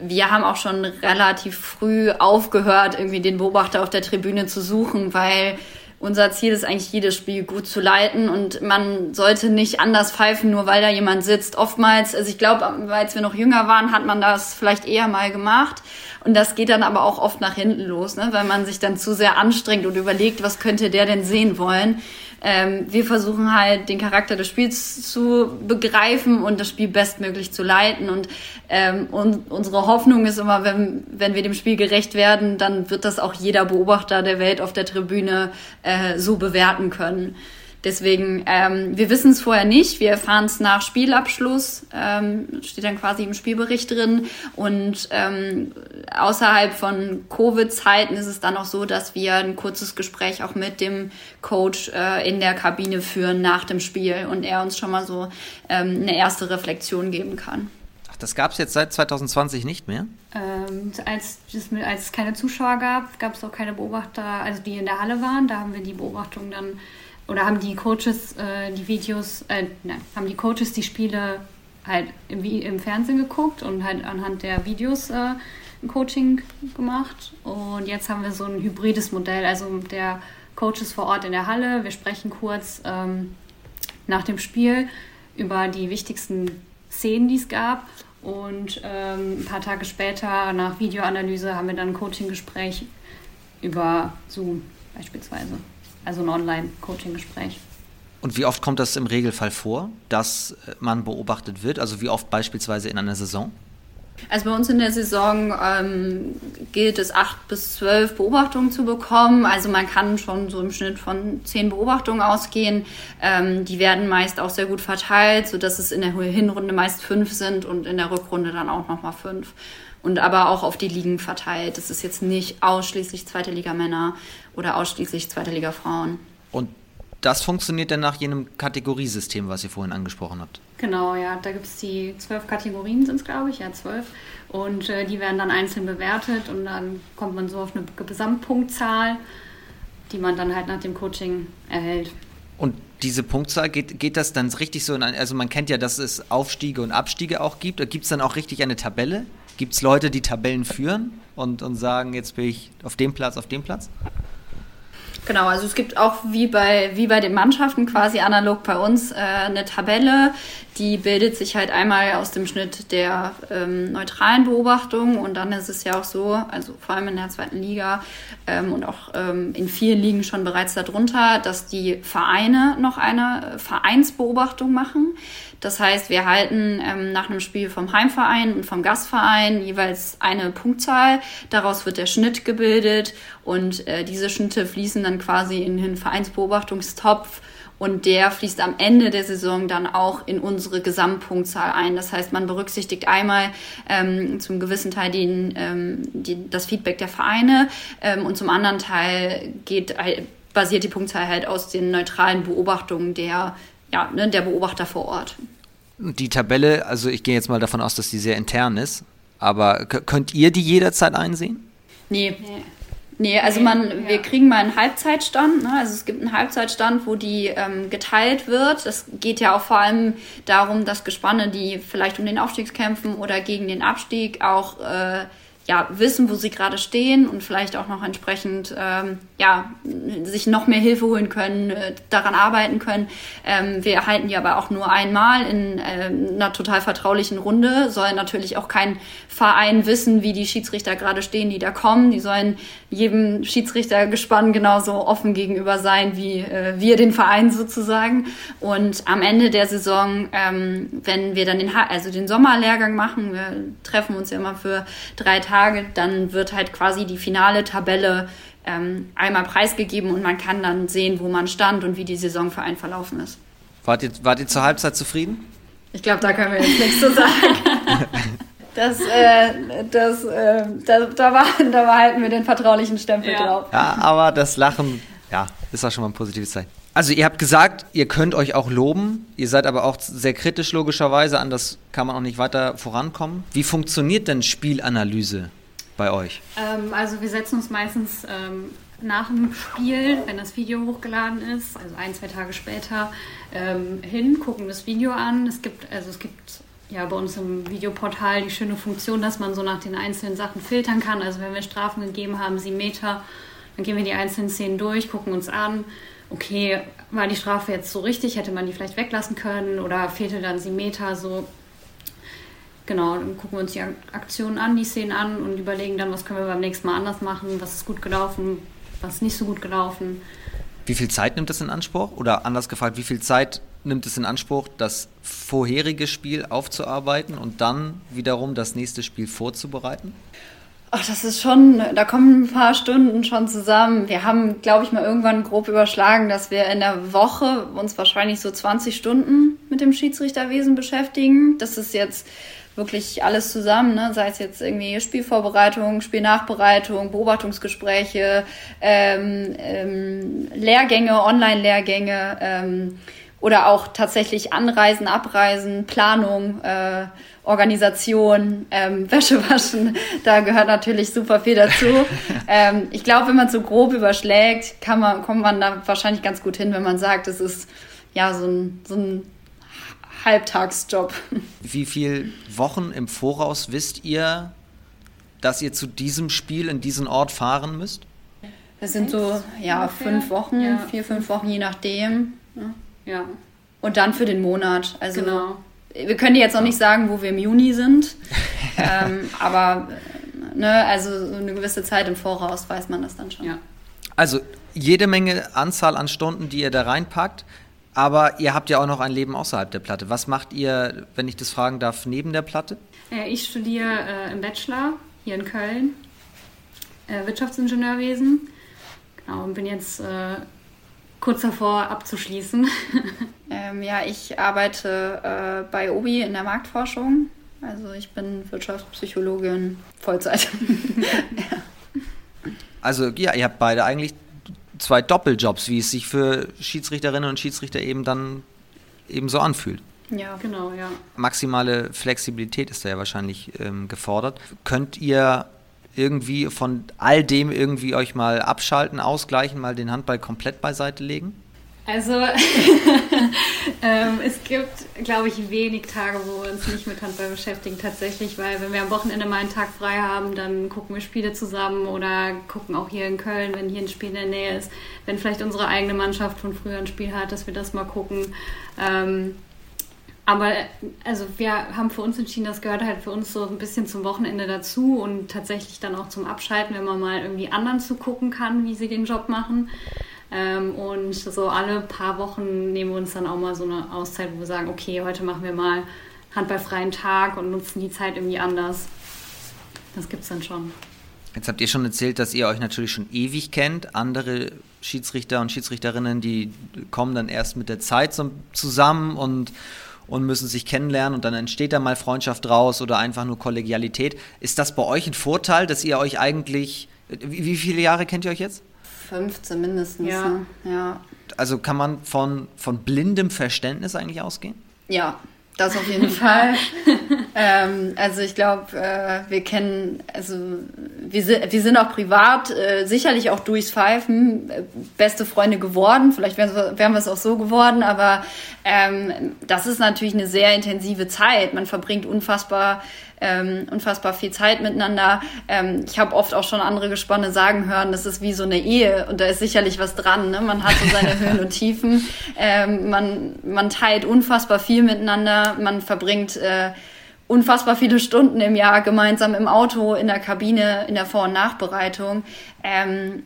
wir haben auch schon relativ früh aufgehört, irgendwie den Beobachter auf der Tribüne zu suchen, weil unser Ziel ist eigentlich, jedes Spiel gut zu leiten und man sollte nicht anders pfeifen, nur weil da jemand sitzt. Oftmals, also ich glaube, als wir noch jünger waren, hat man das vielleicht eher mal gemacht. Und das geht dann aber auch oft nach hinten los, ne? weil man sich dann zu sehr anstrengt und überlegt, was könnte der denn sehen wollen. Ähm, wir versuchen halt den Charakter des Spiels zu begreifen und das Spiel bestmöglich zu leiten. Und, ähm, und unsere Hoffnung ist immer, wenn, wenn wir dem Spiel gerecht werden, dann wird das auch jeder Beobachter der Welt auf der Tribüne äh, so bewerten können. Deswegen, ähm, wir wissen es vorher nicht. Wir erfahren es nach Spielabschluss, ähm, steht dann quasi im Spielbericht drin. Und ähm, außerhalb von Covid-Zeiten ist es dann auch so, dass wir ein kurzes Gespräch auch mit dem Coach äh, in der Kabine führen nach dem Spiel und er uns schon mal so ähm, eine erste Reflexion geben kann. Ach, das gab es jetzt seit 2020 nicht mehr? Ähm, als, als es keine Zuschauer gab, gab es auch keine Beobachter, also die in der Halle waren. Da haben wir die Beobachtung dann oder haben die Coaches äh, die Videos, äh, nein, haben die Coaches die Spiele halt im, im Fernsehen geguckt und halt anhand der Videos äh, ein Coaching gemacht. Und jetzt haben wir so ein hybrides Modell, also der Coach ist vor Ort in der Halle. Wir sprechen kurz ähm, nach dem Spiel über die wichtigsten Szenen, die es gab. Und ähm, ein paar Tage später, nach Videoanalyse, haben wir dann ein Coaching-Gespräch über Zoom beispielsweise also ein Online-Coaching-Gespräch. Und wie oft kommt das im Regelfall vor, dass man beobachtet wird? Also wie oft beispielsweise in einer Saison? Also bei uns in der Saison ähm, gilt es, acht bis zwölf Beobachtungen zu bekommen. Also man kann schon so im Schnitt von zehn Beobachtungen ausgehen. Ähm, die werden meist auch sehr gut verteilt, sodass es in der Hinrunde meist fünf sind und in der Rückrunde dann auch nochmal fünf. Und aber auch auf die Ligen verteilt. Das ist jetzt nicht ausschließlich zweite Liga Männer oder ausschließlich zweite Liga Frauen. Und das funktioniert dann nach jenem Kategoriesystem, was ihr vorhin angesprochen habt. Genau, ja, da gibt es die zwölf Kategorien, sind es glaube ich, ja zwölf. Und äh, die werden dann einzeln bewertet und dann kommt man so auf eine Gesamtpunktzahl, die man dann halt nach dem Coaching erhält. Und diese Punktzahl, geht, geht das dann richtig so in ein, also man kennt ja, dass es Aufstiege und Abstiege auch gibt. Gibt es dann auch richtig eine Tabelle? Gibt es Leute, die Tabellen führen und, und sagen, jetzt bin ich auf dem Platz, auf dem Platz? Genau, also es gibt auch wie bei, wie bei den Mannschaften quasi analog bei uns äh, eine Tabelle, die bildet sich halt einmal aus dem Schnitt der ähm, neutralen Beobachtung und dann ist es ja auch so, also vor allem in der zweiten Liga ähm, und auch ähm, in vielen Ligen schon bereits darunter, dass die Vereine noch eine Vereinsbeobachtung machen. Das heißt, wir halten ähm, nach einem Spiel vom Heimverein und vom Gastverein jeweils eine Punktzahl. Daraus wird der Schnitt gebildet und äh, diese Schnitte fließen dann quasi in den Vereinsbeobachtungstopf und der fließt am Ende der Saison dann auch in unsere Gesamtpunktzahl ein. Das heißt, man berücksichtigt einmal ähm, zum gewissen Teil den, ähm, die, das Feedback der Vereine ähm, und zum anderen Teil geht, basiert die Punktzahl halt aus den neutralen Beobachtungen der, ja, ne, der Beobachter vor Ort. Die Tabelle, also ich gehe jetzt mal davon aus, dass die sehr intern ist, aber könnt ihr die jederzeit einsehen? Nee. nee. Nee, also man, ja. wir kriegen mal einen Halbzeitstand. Ne? Also es gibt einen Halbzeitstand, wo die ähm, geteilt wird. Es geht ja auch vor allem darum, dass Gespanne, die vielleicht um den Aufstieg kämpfen oder gegen den Abstieg, auch äh, ja, wissen, wo sie gerade stehen und vielleicht auch noch entsprechend ähm, ja, sich noch mehr Hilfe holen können, äh, daran arbeiten können. Ähm, wir erhalten die aber auch nur einmal in äh, einer total vertraulichen Runde. Soll natürlich auch kein Verein wissen, wie die Schiedsrichter gerade stehen, die da kommen. Die sollen jedem Schiedsrichter gespannt genauso offen gegenüber sein, wie äh, wir den Verein sozusagen. Und am Ende der Saison, ähm, wenn wir dann den, also den Sommerlehrgang machen, wir treffen uns ja immer für drei Tage, Tage, dann wird halt quasi die finale Tabelle ähm, einmal preisgegeben und man kann dann sehen, wo man stand und wie die Saison für einen verlaufen ist. Wart ihr, wart ihr zur Halbzeit zufrieden? Ich glaube, da können wir jetzt nichts zu sagen. (laughs) Das, äh, das, äh, da, da, war, da behalten wir den vertraulichen Stempel ja. drauf. Ja, aber das Lachen, ja, ist auch schon mal ein positives Zeichen. Also ihr habt gesagt, ihr könnt euch auch loben, ihr seid aber auch sehr kritisch logischerweise, anders kann man auch nicht weiter vorankommen. Wie funktioniert denn Spielanalyse bei euch? Ähm, also wir setzen uns meistens ähm, nach dem Spiel, wenn das Video hochgeladen ist, also ein, zwei Tage später, ähm, hin, gucken das Video an. Es gibt, also es gibt ja bei uns im Videoportal die schöne Funktion, dass man so nach den einzelnen Sachen filtern kann. Also wenn wir Strafen gegeben haben, sieben Meter, dann gehen wir die einzelnen Szenen durch, gucken uns an okay, war die Strafe jetzt so richtig, hätte man die vielleicht weglassen können oder fehlte dann sie Meter so. Genau, dann gucken wir uns die Aktionen an, die Szenen an und überlegen dann, was können wir beim nächsten Mal anders machen, was ist gut gelaufen, was ist nicht so gut gelaufen. Wie viel Zeit nimmt das in Anspruch? Oder anders gefragt, wie viel Zeit nimmt es in Anspruch, das vorherige Spiel aufzuarbeiten und dann wiederum das nächste Spiel vorzubereiten? Ach, das ist schon, da kommen ein paar Stunden schon zusammen. Wir haben, glaube ich, mal irgendwann grob überschlagen, dass wir in der Woche uns wahrscheinlich so 20 Stunden mit dem Schiedsrichterwesen beschäftigen. Das ist jetzt wirklich alles zusammen, ne? sei es jetzt irgendwie Spielvorbereitung, Spielnachbereitung, Beobachtungsgespräche, ähm, ähm, Lehrgänge, Online-Lehrgänge ähm, oder auch tatsächlich Anreisen, Abreisen, Planung. Äh, Organisation, ähm, (laughs) Wäsche waschen, da gehört natürlich super viel dazu. (laughs) ähm, ich glaube, wenn man so grob überschlägt, kann man, kommt man da wahrscheinlich ganz gut hin, wenn man sagt, es ist ja so ein, so ein Halbtagsjob. (laughs) Wie viele Wochen im Voraus wisst ihr, dass ihr zu diesem Spiel in diesen Ort fahren müsst? Das sind so, ja, ungefähr. fünf Wochen, ja. vier, fünf Wochen, je nachdem. Ja. Und dann für den Monat. Also genau wir können jetzt noch nicht sagen, wo wir im Juni sind, (laughs) ähm, aber ne, also so eine gewisse Zeit im Voraus weiß man das dann schon. Ja. Also jede Menge Anzahl an Stunden, die ihr da reinpackt. Aber ihr habt ja auch noch ein Leben außerhalb der Platte. Was macht ihr, wenn ich das fragen darf, neben der Platte? Äh, ich studiere äh, im Bachelor hier in Köln äh, Wirtschaftsingenieurwesen. Genau, und bin jetzt äh, kurz davor abzuschließen. (laughs) ähm, ja, ich arbeite äh, bei OBI in der Marktforschung. Also ich bin Wirtschaftspsychologin Vollzeit. (laughs) ja. Also ja, ihr habt beide eigentlich zwei Doppeljobs, wie es sich für Schiedsrichterinnen und Schiedsrichter eben dann eben so anfühlt. Ja, genau, ja. Maximale Flexibilität ist da ja wahrscheinlich ähm, gefordert. Könnt ihr irgendwie von all dem irgendwie euch mal abschalten, ausgleichen, mal den Handball komplett beiseite legen? Also (laughs) ähm, es gibt, glaube ich, wenig Tage, wo wir uns nicht mit Handball beschäftigen tatsächlich, weil wenn wir am Wochenende mal einen Tag frei haben, dann gucken wir Spiele zusammen oder gucken auch hier in Köln, wenn hier ein Spiel in der Nähe ist, wenn vielleicht unsere eigene Mannschaft von früher ein Spiel hat, dass wir das mal gucken. Ähm, aber also wir haben für uns entschieden, das gehört halt für uns so ein bisschen zum Wochenende dazu und tatsächlich dann auch zum Abschalten, wenn man mal irgendwie anderen zugucken kann, wie sie den Job machen. Ähm, und so alle paar Wochen nehmen wir uns dann auch mal so eine Auszeit, wo wir sagen, okay, heute machen wir mal handballfreien Tag und nutzen die Zeit irgendwie anders. Das gibt es dann schon. Jetzt habt ihr schon erzählt, dass ihr euch natürlich schon ewig kennt. Andere Schiedsrichter und Schiedsrichterinnen, die kommen dann erst mit der Zeit zusammen und, und müssen sich kennenlernen und dann entsteht da mal Freundschaft draus oder einfach nur Kollegialität. Ist das bei euch ein Vorteil, dass ihr euch eigentlich, wie, wie viele Jahre kennt ihr euch jetzt? 15 mindestens. Ja. Ne? ja. Also kann man von, von blindem Verständnis eigentlich ausgehen? Ja, das auf jeden (laughs) Fall. ähm, also ich glaube, äh, wir kennen, also wir sind, wir sind auch privat äh, sicherlich auch durchs Pfeifen äh, beste Freunde geworden. Vielleicht wären wir, wären wir es auch so geworden, aber ähm, das ist natürlich eine sehr intensive Zeit. Man verbringt unfassbar ähm, unfassbar viel Zeit miteinander. Ähm, ich habe oft auch schon andere Gespanne sagen hören, das ist wie so eine Ehe und da ist sicherlich was dran. Ne? Man hat so seine (laughs) Höhen und Tiefen. Ähm, man, man teilt unfassbar viel miteinander. Man verbringt äh, unfassbar viele Stunden im Jahr gemeinsam im Auto, in der Kabine, in der Vor- und Nachbereitung. Ähm,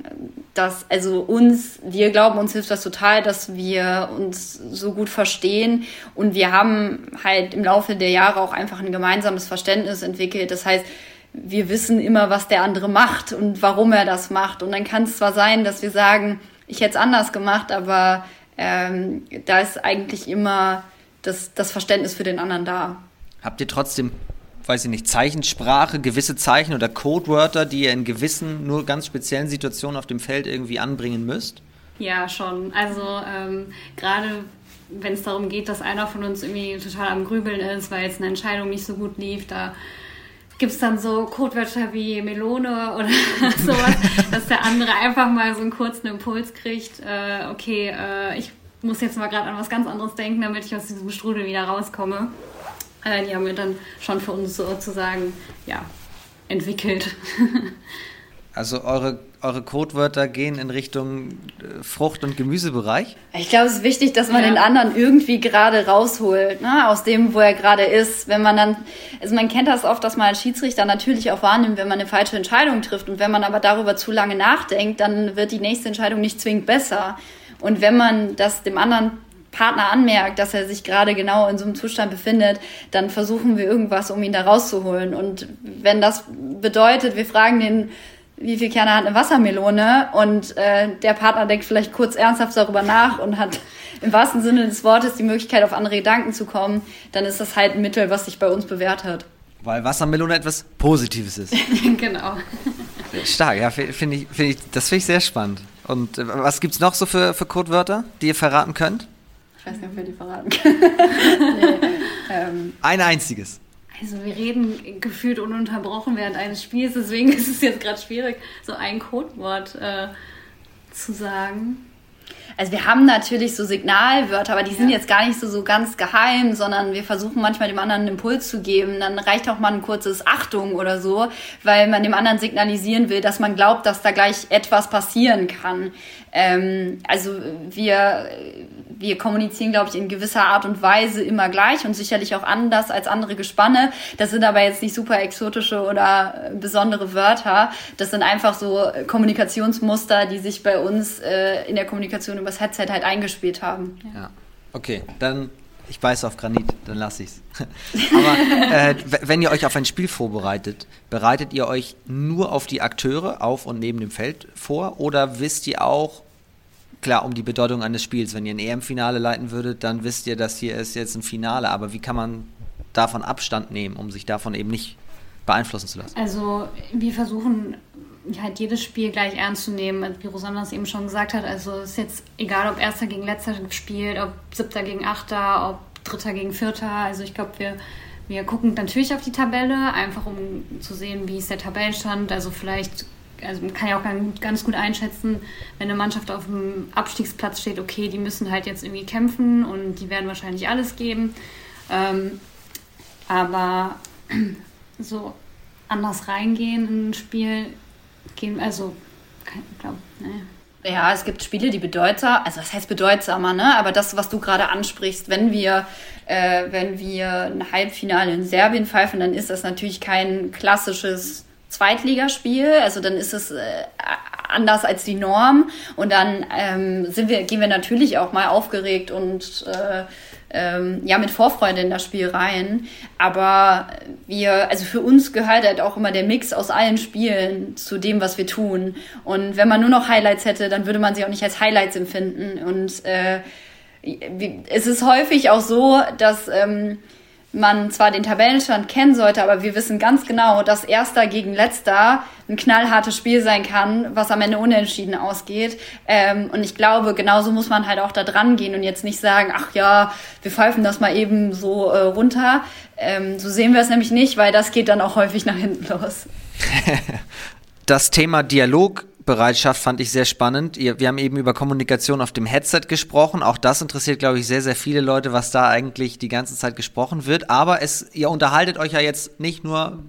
dass also uns, wir glauben, uns hilft das total, dass wir uns so gut verstehen und wir haben halt im Laufe der Jahre auch einfach ein gemeinsames Verständnis entwickelt. Das heißt, wir wissen immer, was der andere macht und warum er das macht. Und dann kann es zwar sein, dass wir sagen, ich hätte es anders gemacht, aber ähm, da ist eigentlich immer das, das Verständnis für den anderen da. Habt ihr trotzdem, weiß ich nicht, Zeichensprache, gewisse Zeichen oder Codewörter, die ihr in gewissen, nur ganz speziellen Situationen auf dem Feld irgendwie anbringen müsst? Ja, schon. Also ähm, gerade wenn es darum geht, dass einer von uns irgendwie total am Grübeln ist, weil jetzt eine Entscheidung nicht so gut lief, da gibt es dann so Codewörter wie Melone oder (laughs) sowas, dass der andere einfach mal so einen kurzen Impuls kriegt, äh, okay, äh, ich muss jetzt mal gerade an was ganz anderes denken, damit ich aus diesem Strudel wieder rauskomme. Äh, die haben wir dann schon für uns sozusagen ja, entwickelt. (laughs) Also eure, eure Codewörter gehen in Richtung äh, Frucht- und Gemüsebereich? Ich glaube, es ist wichtig, dass man ja. den anderen irgendwie gerade rausholt, ne? aus dem, wo er gerade ist. Wenn man dann, also man kennt das oft, dass man als Schiedsrichter natürlich auch wahrnimmt, wenn man eine falsche Entscheidung trifft. Und wenn man aber darüber zu lange nachdenkt, dann wird die nächste Entscheidung nicht zwingend besser. Und wenn man das dem anderen Partner anmerkt, dass er sich gerade genau in so einem Zustand befindet, dann versuchen wir irgendwas, um ihn da rauszuholen. Und wenn das bedeutet, wir fragen den, wie viel Kerne hat eine Wassermelone und äh, der Partner denkt vielleicht kurz ernsthaft darüber nach und hat (laughs) im wahrsten Sinne des Wortes die Möglichkeit, auf andere Gedanken zu kommen, dann ist das halt ein Mittel, was sich bei uns bewährt hat. Weil Wassermelone etwas Positives ist. (laughs) genau. Stark, ja, finde ich, find ich, das finde ich sehr spannend. Und äh, was gibt es noch so für, für Codewörter, die ihr verraten könnt? Ich weiß nicht, ob wir die verraten können. (laughs) nee, ähm. Ein einziges. Also wir reden gefühlt ununterbrochen während eines Spiels, deswegen (laughs) ist es jetzt gerade schwierig, so ein Codewort äh, zu sagen. Also wir haben natürlich so Signalwörter, aber die sind ja. jetzt gar nicht so, so ganz geheim, sondern wir versuchen manchmal dem anderen einen Impuls zu geben. Dann reicht auch mal ein kurzes Achtung oder so, weil man dem anderen signalisieren will, dass man glaubt, dass da gleich etwas passieren kann. Ähm, also wir, wir kommunizieren, glaube ich, in gewisser Art und Weise immer gleich und sicherlich auch anders als andere Gespanne. Das sind aber jetzt nicht super exotische oder besondere Wörter. Das sind einfach so Kommunikationsmuster, die sich bei uns äh, in der Kommunikation übers Headset halt eingespielt haben. Ja. Okay, dann ich beiße auf Granit, dann lasse ich's. (laughs) Aber äh, wenn ihr euch auf ein Spiel vorbereitet, bereitet ihr euch nur auf die Akteure auf und neben dem Feld vor oder wisst ihr auch, klar, um die Bedeutung eines Spiels, wenn ihr ein EM-Finale leiten würdet, dann wisst ihr, dass hier ist jetzt ein Finale, aber wie kann man davon Abstand nehmen, um sich davon eben nicht beeinflussen zu lassen? Also wir versuchen halt jedes Spiel gleich ernst zu nehmen, wie Rosanna es eben schon gesagt hat. Also es ist jetzt egal, ob Erster gegen Letzter spielt, ob Siebter gegen Achter, ob Dritter gegen Vierter. Also ich glaube, wir, wir gucken natürlich auf die Tabelle, einfach um zu sehen, wie ist der Tabellenstand. Also vielleicht, also man kann ja auch ganz gut einschätzen, wenn eine Mannschaft auf dem Abstiegsplatz steht, okay, die müssen halt jetzt irgendwie kämpfen und die werden wahrscheinlich alles geben. Ähm, aber (clears throat) so anders reingehen in ein Spiel gehen, also, glaube, ne. Ja, es gibt Spiele, die bedeutsamer, also was heißt bedeutsamer, ne? Aber das, was du gerade ansprichst, wenn wir, äh, wenn wir ein Halbfinale in Serbien pfeifen, dann ist das natürlich kein klassisches Zweitligaspiel. Also dann ist es äh, anders als die Norm. Und dann ähm, sind wir, gehen wir natürlich auch mal aufgeregt und äh, ähm, ja mit Vorfreude in das Spiel rein. Aber wir, also für uns gehört halt auch immer der Mix aus allen Spielen zu dem, was wir tun. Und wenn man nur noch Highlights hätte, dann würde man sie auch nicht als Highlights empfinden. Und äh, es ist häufig auch so, dass ähm, man zwar den Tabellenstand kennen sollte, aber wir wissen ganz genau, dass Erster gegen Letzter ein knallhartes Spiel sein kann, was am Ende unentschieden ausgeht. Ähm, und ich glaube, genauso muss man halt auch da dran gehen und jetzt nicht sagen, ach ja, wir pfeifen das mal eben so äh, runter. Ähm, so sehen wir es nämlich nicht, weil das geht dann auch häufig nach hinten los. (laughs) das Thema Dialog Bereitschaft fand ich sehr spannend. Wir haben eben über Kommunikation auf dem Headset gesprochen. Auch das interessiert, glaube ich, sehr, sehr viele Leute, was da eigentlich die ganze Zeit gesprochen wird. Aber es, ihr unterhaltet euch ja jetzt nicht nur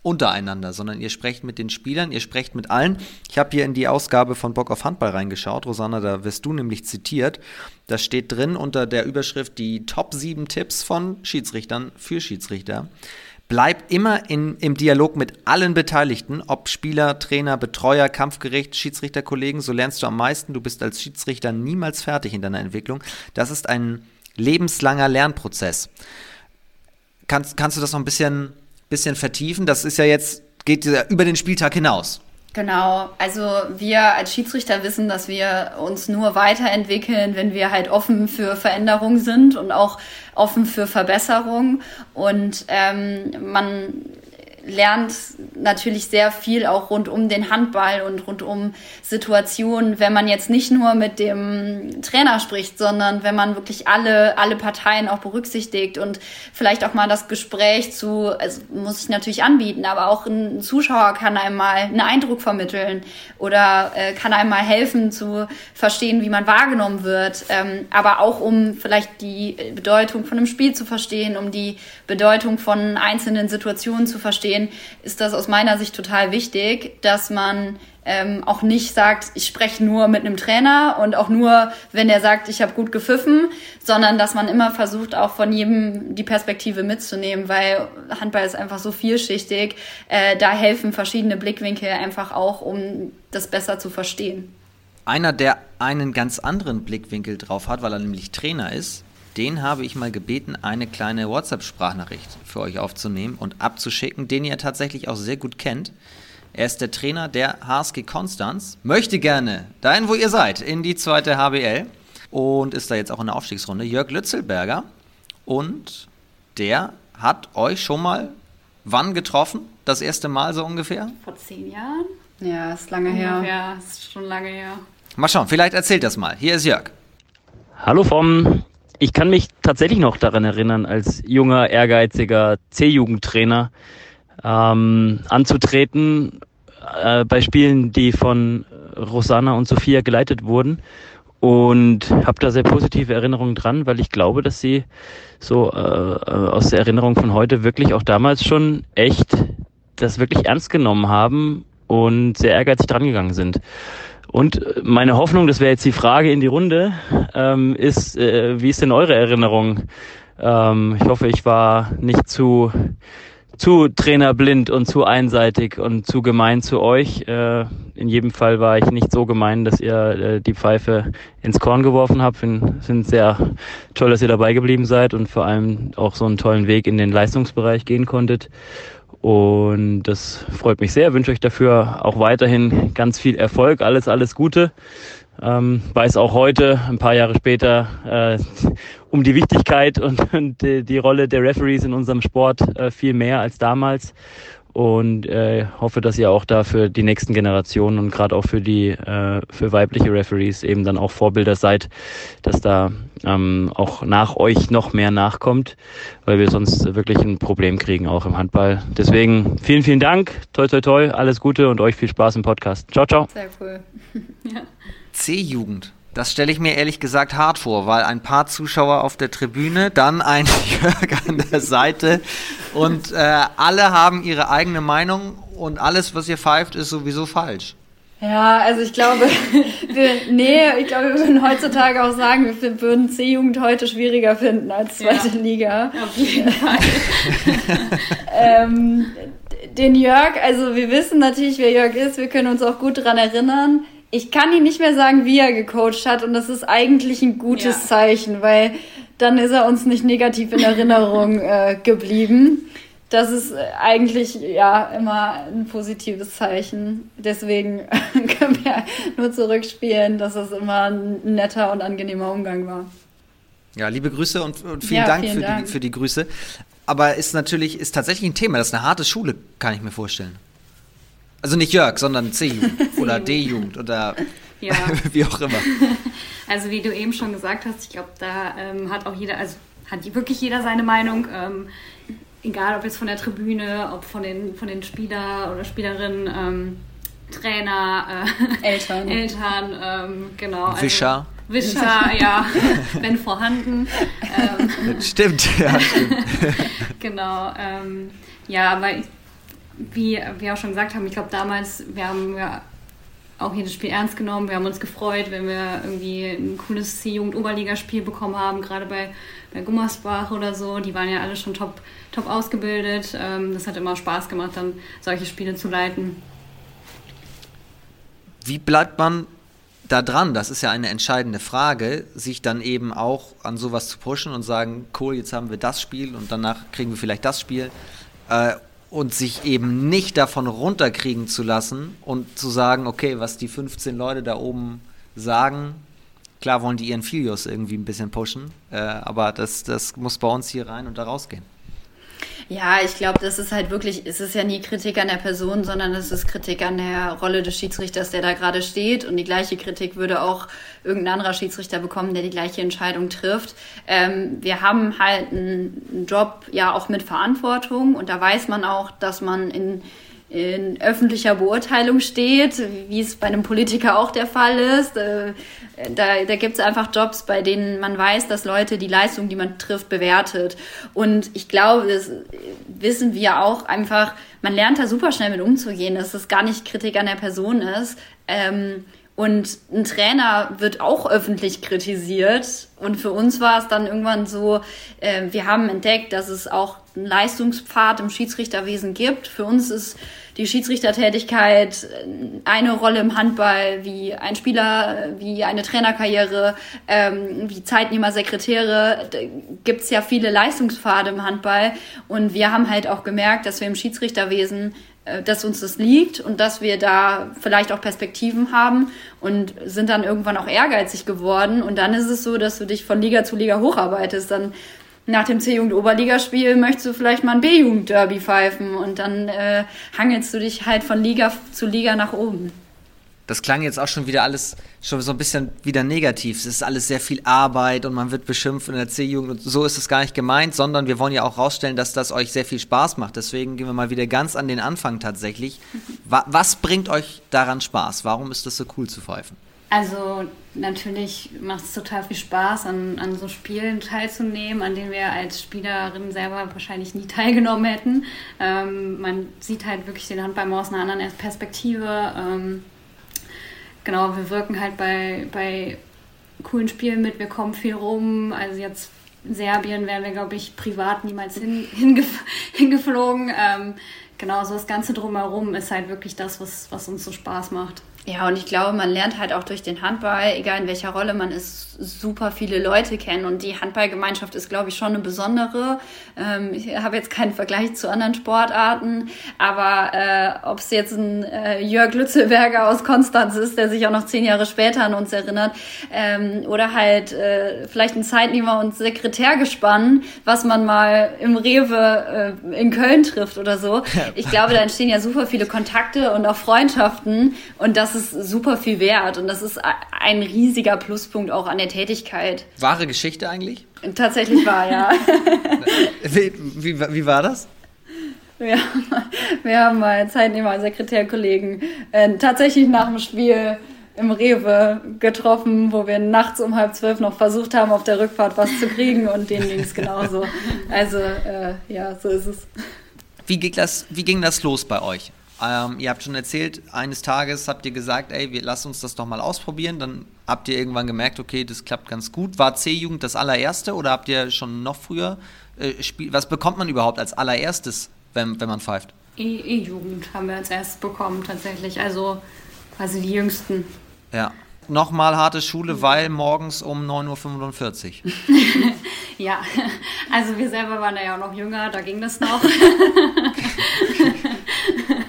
untereinander, sondern ihr sprecht mit den Spielern, ihr sprecht mit allen. Ich habe hier in die Ausgabe von Bock auf Handball reingeschaut. Rosanna, da wirst du nämlich zitiert. Da steht drin unter der Überschrift die Top 7 Tipps von Schiedsrichtern für Schiedsrichter. Bleib immer in, im Dialog mit allen Beteiligten, ob Spieler, Trainer, Betreuer, Kampfgericht, Schiedsrichterkollegen, so lernst du am meisten. Du bist als Schiedsrichter niemals fertig in deiner Entwicklung. Das ist ein lebenslanger Lernprozess. Kannst, kannst du das noch ein bisschen, bisschen vertiefen? Das ist ja jetzt, geht über den Spieltag hinaus. Genau, also wir als Schiedsrichter wissen, dass wir uns nur weiterentwickeln, wenn wir halt offen für Veränderung sind und auch offen für Verbesserung. Und ähm, man lernt natürlich sehr viel auch rund um den Handball und rund um Situationen, wenn man jetzt nicht nur mit dem Trainer spricht, sondern wenn man wirklich alle, alle Parteien auch berücksichtigt und vielleicht auch mal das Gespräch zu, also muss ich natürlich anbieten, aber auch ein Zuschauer kann einmal einen Eindruck vermitteln oder äh, kann einmal helfen zu verstehen, wie man wahrgenommen wird, ähm, aber auch um vielleicht die Bedeutung von einem Spiel zu verstehen, um die Bedeutung von einzelnen Situationen zu verstehen gehen, ist das aus meiner Sicht total wichtig, dass man ähm, auch nicht sagt, ich spreche nur mit einem Trainer und auch nur, wenn der sagt, ich habe gut gepfiffen, sondern dass man immer versucht, auch von jedem die Perspektive mitzunehmen, weil Handball ist einfach so vielschichtig. Äh, da helfen verschiedene Blickwinkel einfach auch, um das besser zu verstehen. Einer, der einen ganz anderen Blickwinkel drauf hat, weil er nämlich Trainer ist, den habe ich mal gebeten, eine kleine WhatsApp-Sprachnachricht für euch aufzunehmen und abzuschicken, den ihr tatsächlich auch sehr gut kennt. Er ist der Trainer der HSG Konstanz, möchte gerne dahin, wo ihr seid, in die zweite HBL und ist da jetzt auch in der Aufstiegsrunde. Jörg Lützelberger und der hat euch schon mal wann getroffen? Das erste Mal so ungefähr? Vor zehn Jahren? Ja, ist lange her. Ja, ist schon lange her. Mal schauen, vielleicht erzählt das mal. Hier ist Jörg. Hallo vom ich kann mich tatsächlich noch daran erinnern, als junger, ehrgeiziger C-Jugendtrainer ähm, anzutreten äh, bei Spielen, die von Rosanna und Sophia geleitet wurden. Und habe da sehr positive Erinnerungen dran, weil ich glaube, dass sie so äh, aus der Erinnerung von heute wirklich auch damals schon echt das wirklich ernst genommen haben und sehr ehrgeizig drangegangen sind. Und meine Hoffnung, das wäre jetzt die Frage in die Runde, ähm, ist, äh, wie ist denn eure Erinnerung? Ähm, ich hoffe, ich war nicht zu zu trainerblind und zu einseitig und zu gemein zu euch. Äh, in jedem Fall war ich nicht so gemein, dass ihr äh, die Pfeife ins Korn geworfen habt. Finde find sehr toll, dass ihr dabei geblieben seid und vor allem auch so einen tollen Weg in den Leistungsbereich gehen konntet. Und das freut mich sehr. Wünsche euch dafür auch weiterhin ganz viel Erfolg. Alles, alles Gute. Ähm, weiß auch heute, ein paar Jahre später, äh, um die Wichtigkeit und, und die, die, Rolle der Referees in unserem Sport äh, viel mehr als damals. Und äh, hoffe, dass ihr auch da für die nächsten Generationen und gerade auch für die äh, für weibliche Referees eben dann auch Vorbilder seid, dass da ähm, auch nach euch noch mehr nachkommt, weil wir sonst wirklich ein Problem kriegen auch im Handball. Deswegen vielen, vielen Dank, toi toi toi, alles Gute und euch viel Spaß im Podcast. Ciao, ciao. Sehr cool. (laughs) ja. C-Jugend. Das stelle ich mir ehrlich gesagt hart vor, weil ein paar Zuschauer auf der Tribüne, dann ein (laughs) Jörg an der Seite und äh, alle haben ihre eigene Meinung und alles, was ihr pfeift, ist sowieso falsch. Ja, also ich glaube, (laughs) wir, nee, ich glaube, wir würden heutzutage auch sagen, wir würden C-Jugend heute schwieriger finden als zweite ja, Liga. Auf jeden Fall. (laughs) ähm, den Jörg, also wir wissen natürlich, wer Jörg ist, wir können uns auch gut daran erinnern ich kann ihn nicht mehr sagen, wie er gecoacht hat und das ist eigentlich ein gutes ja. Zeichen, weil dann ist er uns nicht negativ in Erinnerung (laughs) äh, geblieben. Das ist äh, eigentlich ja immer ein positives Zeichen. Deswegen (laughs) können wir nur zurückspielen, dass es immer ein netter und angenehmer Umgang war. Ja, liebe Grüße und, und vielen ja, Dank, vielen für, Dank. Die, für die Grüße. Aber ist natürlich, ist tatsächlich ein Thema. Das ist eine harte Schule, kann ich mir vorstellen. Also nicht Jörg, sondern C-Jugend (laughs) oder D-Jugend oder ja. (laughs) wie auch immer. (laughs) Also wie du eben schon gesagt hast, ich glaube, da ähm, hat auch jeder, also hat wirklich jeder seine Meinung. Ähm, egal ob jetzt von der Tribüne, ob von den, von den Spieler oder Spielerinnen, ähm, Trainer, äh, Eltern, Eltern ähm, genau. Also, Wischer. Wischer, ja, wenn vorhanden. Ähm, stimmt, ja, stimmt. genau, ähm, ja, aber ich wie wir auch schon gesagt haben, ich glaube damals, wir haben ja auch jedes Spiel ernst genommen. Wir haben uns gefreut, wenn wir irgendwie ein cooles C-Jugend-Oberligaspiel bekommen haben, gerade bei, bei Gummersbach oder so. Die waren ja alle schon top, top ausgebildet. Ähm, das hat immer Spaß gemacht, dann solche Spiele zu leiten. Wie bleibt man da dran? Das ist ja eine entscheidende Frage, sich dann eben auch an sowas zu pushen und sagen, cool, jetzt haben wir das Spiel und danach kriegen wir vielleicht das Spiel. Äh, und sich eben nicht davon runterkriegen zu lassen und zu sagen, okay, was die 15 Leute da oben sagen, klar wollen die ihren Filius irgendwie ein bisschen pushen, äh, aber das, das muss bei uns hier rein und da rausgehen. Ja, ich glaube, das ist halt wirklich, es ist ja nie Kritik an der Person, sondern es ist Kritik an der Rolle des Schiedsrichters, der da gerade steht. Und die gleiche Kritik würde auch irgendein anderer Schiedsrichter bekommen, der die gleiche Entscheidung trifft. Ähm, wir haben halt einen Job ja auch mit Verantwortung und da weiß man auch, dass man in in öffentlicher Beurteilung steht, wie es bei einem Politiker auch der Fall ist. Äh, da, da gibt es einfach Jobs, bei denen man weiß, dass Leute die Leistung, die man trifft, bewertet. Und ich glaube, das wissen wir auch einfach, man lernt da super schnell mit umzugehen, dass es gar nicht Kritik an der Person ist. Ähm, und ein Trainer wird auch öffentlich kritisiert. Und für uns war es dann irgendwann so, äh, wir haben entdeckt, dass es auch einen Leistungspfad im Schiedsrichterwesen gibt. Für uns ist die Schiedsrichtertätigkeit eine Rolle im Handball, wie ein Spieler, wie eine Trainerkarriere, ähm, wie Zeitnehmer, Sekretäre. Da gibt's ja viele Leistungspfade im Handball. Und wir haben halt auch gemerkt, dass wir im Schiedsrichterwesen äh, dass uns das liegt und dass wir da vielleicht auch Perspektiven haben und sind dann irgendwann auch ehrgeizig geworden. Und dann ist es so, dass du dich von Liga zu Liga hocharbeitest. Dann nach dem C-Jugend-Oberligaspiel möchtest du vielleicht mal ein B-Jugend-Derby pfeifen und dann äh, hangelst du dich halt von Liga zu Liga nach oben. Das klang jetzt auch schon wieder alles schon so ein bisschen wieder negativ. Es ist alles sehr viel Arbeit und man wird beschimpft in der C-Jugend und so ist es gar nicht gemeint, sondern wir wollen ja auch rausstellen, dass das euch sehr viel Spaß macht. Deswegen gehen wir mal wieder ganz an den Anfang tatsächlich. (laughs) Was bringt euch daran Spaß? Warum ist das so cool zu pfeifen? Also natürlich macht es total viel Spaß, an, an so Spielen teilzunehmen, an denen wir als Spielerin selber wahrscheinlich nie (laughs) teilgenommen hätten. Ähm, man sieht halt wirklich den Handball aus einer anderen Perspektive. Ähm, genau, wir wirken halt bei, bei coolen Spielen mit, wir kommen viel rum. Also jetzt Serbien wären wir, glaube ich, privat niemals hin, (laughs) hingef hingeflogen. Ähm, genau, so das Ganze drumherum ist halt wirklich das, was, was uns so Spaß macht. Ja, und ich glaube, man lernt halt auch durch den Handball, egal in welcher Rolle man ist, super viele Leute kennen. Und die Handballgemeinschaft ist, glaube ich, schon eine besondere. Ähm, ich habe jetzt keinen Vergleich zu anderen Sportarten, aber äh, ob es jetzt ein äh, Jörg Lützelberger aus Konstanz ist, der sich auch noch zehn Jahre später an uns erinnert, ähm, oder halt äh, vielleicht ein Zeitnehmer und Sekretärgespann, was man mal im Rewe äh, in Köln trifft oder so. Ich glaube, da entstehen ja super viele Kontakte und auch Freundschaften und das ist super viel wert und das ist ein riesiger Pluspunkt auch an der Tätigkeit. Wahre Geschichte eigentlich? Tatsächlich war, ja. (laughs) wie, wie, wie war das? Wir, wir haben mal Zeitnehmer, Sekretärkollegen äh, tatsächlich nach dem Spiel im Rewe getroffen, wo wir nachts um halb zwölf noch versucht haben, auf der Rückfahrt was zu kriegen und denen ging es (laughs) genauso. Also äh, ja, so ist es. Wie ging das, wie ging das los bei euch? Ähm, ihr habt schon erzählt, eines Tages habt ihr gesagt, ey, wir lassen uns das doch mal ausprobieren. Dann habt ihr irgendwann gemerkt, okay, das klappt ganz gut. War C-Jugend das allererste oder habt ihr schon noch früher äh, Spiel? Was bekommt man überhaupt als allererstes, wenn, wenn man pfeift? E-Jugend haben wir als erstes bekommen, tatsächlich. Also quasi die jüngsten. Ja. Nochmal harte Schule, weil morgens um 9.45 Uhr. (laughs) ja, also wir selber waren ja auch noch jünger, da ging das noch. (laughs) (laughs)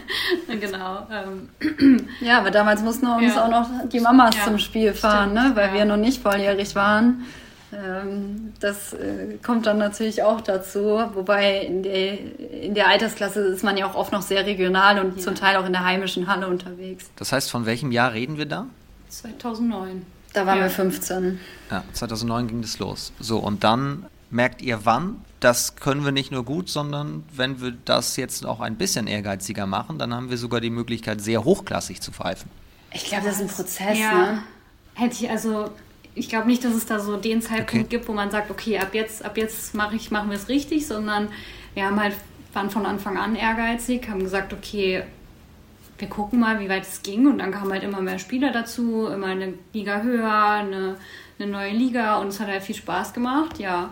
(laughs) genau. Ähm. Ja, aber damals mussten uns ja. auch noch die Mamas ja. zum Spiel fahren, Stimmt, ne? weil ja. wir noch nicht volljährig waren. Ähm, das äh, kommt dann natürlich auch dazu, wobei in der, in der Altersklasse ist man ja auch oft noch sehr regional und zum Teil auch in der heimischen Halle unterwegs. Das heißt, von welchem Jahr reden wir da? 2009. Da waren wir 15. Ja, 2009 ging das los. So, und dann merkt ihr wann? Das können wir nicht nur gut, sondern wenn wir das jetzt auch ein bisschen ehrgeiziger machen, dann haben wir sogar die Möglichkeit, sehr hochklassig zu pfeifen. Ich glaube, das ist ein Prozess, ja. ne? Hätte ich also, ich glaube nicht, dass es da so den Zeitpunkt okay. gibt, wo man sagt, okay, ab jetzt, ab jetzt mache ich, machen wir es richtig, sondern wir haben halt, waren von Anfang an ehrgeizig, haben gesagt, okay, wir gucken mal, wie weit es ging und dann kamen halt immer mehr Spieler dazu, immer eine Liga höher, eine, eine neue Liga und es hat halt viel Spaß gemacht, ja.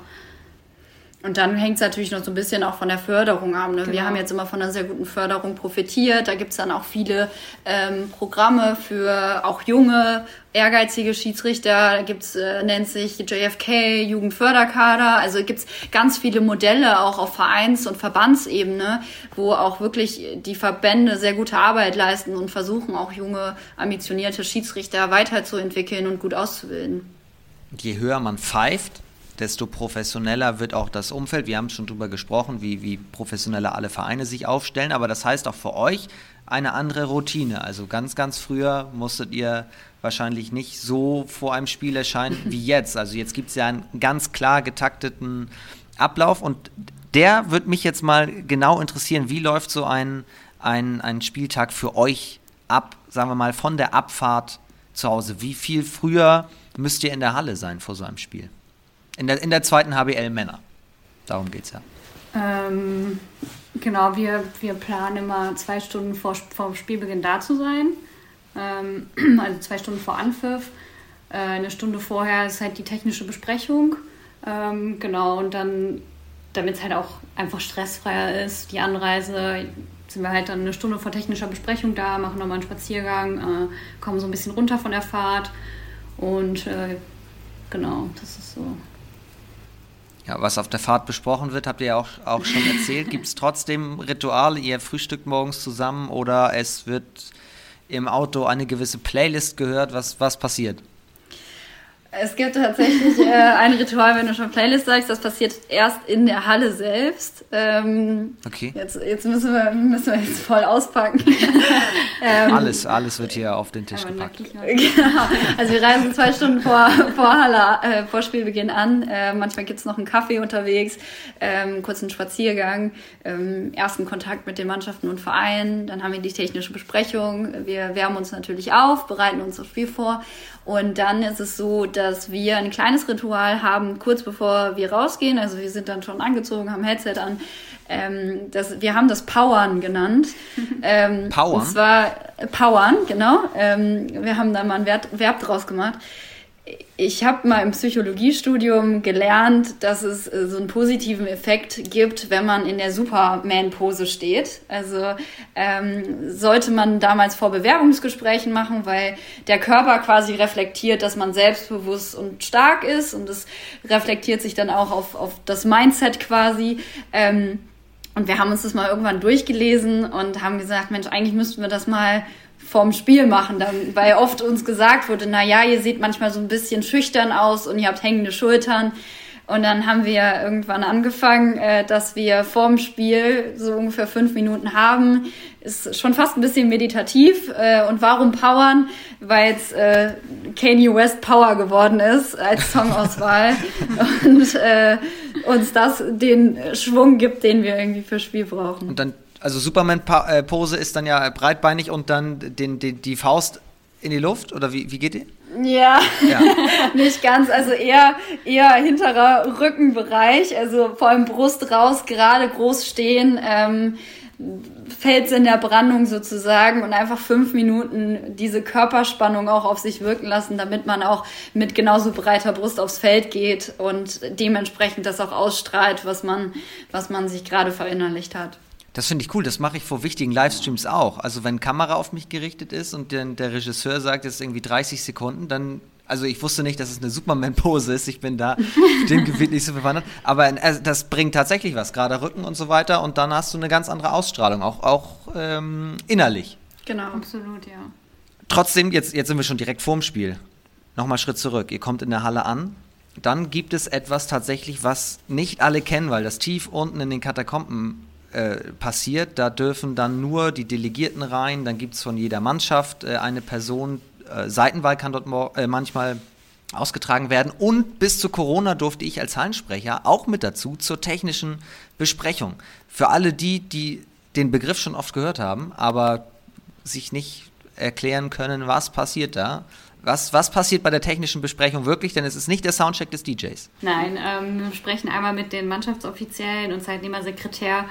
Und dann hängt es natürlich noch so ein bisschen auch von der Förderung ab. Ne? Genau. Wir haben jetzt immer von einer sehr guten Förderung profitiert. Da gibt es dann auch viele ähm, Programme für auch junge, ehrgeizige Schiedsrichter. Da gibt's äh, nennt sich JFK, Jugendförderkader. Also gibt's ganz viele Modelle auch auf Vereins- und Verbandsebene, wo auch wirklich die Verbände sehr gute Arbeit leisten und versuchen auch junge, ambitionierte Schiedsrichter weiterzuentwickeln und gut auszubilden. Je höher man pfeift, desto professioneller wird auch das Umfeld. Wir haben schon darüber gesprochen, wie, wie professioneller alle Vereine sich aufstellen, aber das heißt auch für euch eine andere Routine. Also ganz, ganz früher musstet ihr wahrscheinlich nicht so vor einem Spiel erscheinen (laughs) wie jetzt. Also jetzt gibt es ja einen ganz klar getakteten Ablauf und der wird mich jetzt mal genau interessieren, wie läuft so ein, ein, ein Spieltag für euch ab, sagen wir mal, von der Abfahrt zu Hause? Wie viel früher müsst ihr in der Halle sein vor so einem Spiel? In der, in der zweiten HBL Männer. Darum geht es ja. Ähm, genau, wir, wir planen immer zwei Stunden vor, vor Spielbeginn da zu sein. Ähm, (clears throat) also zwei Stunden vor Anpfiff. Äh, eine Stunde vorher ist halt die technische Besprechung. Ähm, genau, und dann, damit es halt auch einfach stressfreier ist, die Anreise, sind wir halt dann eine Stunde vor technischer Besprechung da, machen nochmal einen Spaziergang, äh, kommen so ein bisschen runter von der Fahrt. Und äh, genau, das ist so ja, was auf der Fahrt besprochen wird, habt ihr ja auch, auch schon erzählt. Gibt es trotzdem Rituale? Ihr frühstückt morgens zusammen oder es wird im Auto eine gewisse Playlist gehört? Was, was passiert? Es gibt tatsächlich äh, ein Ritual, wenn du schon Playlist sagst, das passiert erst in der Halle selbst. Ähm, okay. Jetzt, jetzt müssen, wir, müssen wir jetzt voll auspacken. (laughs) ähm, alles, alles wird hier auf den Tisch gepackt. (laughs) Genau. Also wir reisen zwei Stunden vor, vor Halle, äh, vor Spielbeginn an. Äh, manchmal gibt's noch einen Kaffee unterwegs, ähm, kurzen Spaziergang, ähm, ersten Kontakt mit den Mannschaften und Vereinen. Dann haben wir die technische Besprechung. Wir wärmen uns natürlich auf, bereiten uns das Spiel vor und dann ist es so, dass wir ein kleines Ritual haben, kurz bevor wir rausgehen. Also wir sind dann schon angezogen, haben Headset an. Ähm, das, wir haben das Powern genannt. (laughs) Ähm, Powern? Und zwar Powern, genau. Ähm, wir haben da mal ein Verb, Verb draus gemacht. Ich habe mal im Psychologiestudium gelernt, dass es äh, so einen positiven Effekt gibt, wenn man in der Superman-Pose steht. Also ähm, sollte man damals vor Bewerbungsgesprächen machen, weil der Körper quasi reflektiert, dass man selbstbewusst und stark ist und es reflektiert sich dann auch auf, auf das Mindset quasi. Ähm, und wir haben uns das mal irgendwann durchgelesen und haben gesagt, Mensch, eigentlich müssten wir das mal vorm Spiel machen, dann, weil oft uns gesagt wurde, na ja, ihr seht manchmal so ein bisschen schüchtern aus und ihr habt hängende Schultern. Und dann haben wir irgendwann angefangen, äh, dass wir vorm Spiel so ungefähr fünf Minuten haben. Ist schon fast ein bisschen meditativ. Äh, und warum Powern? Weil es äh, Kanye West Power geworden ist als Songauswahl (laughs) und äh, uns das den Schwung gibt, den wir irgendwie fürs Spiel brauchen. Und dann also Superman-Pose ist dann ja breitbeinig und dann den, den, die Faust in die Luft? Oder wie, wie geht die? Ja, ja. (laughs) nicht ganz. Also eher, eher hinterer Rückenbereich, also vor allem Brust raus, gerade groß stehen, ähm, Fels in der Brandung sozusagen und einfach fünf Minuten diese Körperspannung auch auf sich wirken lassen, damit man auch mit genauso breiter Brust aufs Feld geht und dementsprechend das auch ausstrahlt, was man, was man sich gerade verinnerlicht hat. Das finde ich cool, das mache ich vor wichtigen Livestreams auch. Also wenn Kamera auf mich gerichtet ist und der, der Regisseur sagt, es ist irgendwie 30 Sekunden, dann, also ich wusste nicht, dass es eine Superman-Pose ist, ich bin da (laughs) dem Gebiet nicht so bewandert, aber also das bringt tatsächlich was, gerade Rücken und so weiter und dann hast du eine ganz andere Ausstrahlung, auch, auch ähm, innerlich. Genau. Absolut, ja. Trotzdem, jetzt, jetzt sind wir schon direkt vorm Spiel. Nochmal Schritt zurück. Ihr kommt in der Halle an, dann gibt es etwas tatsächlich, was nicht alle kennen, weil das tief unten in den Katakomben äh, passiert. Da dürfen dann nur die Delegierten rein, dann gibt es von jeder Mannschaft äh, eine Person. Äh, Seitenwahl kann dort äh, manchmal ausgetragen werden. Und bis zu Corona durfte ich als Hallensprecher auch mit dazu zur technischen Besprechung. Für alle die, die den Begriff schon oft gehört haben, aber sich nicht erklären können, was passiert da. Was, was passiert bei der technischen Besprechung wirklich? Denn es ist nicht der Soundcheck des DJs. Nein, ähm, wir sprechen einmal mit den Mannschaftsoffiziellen und Zeitnehmersekretär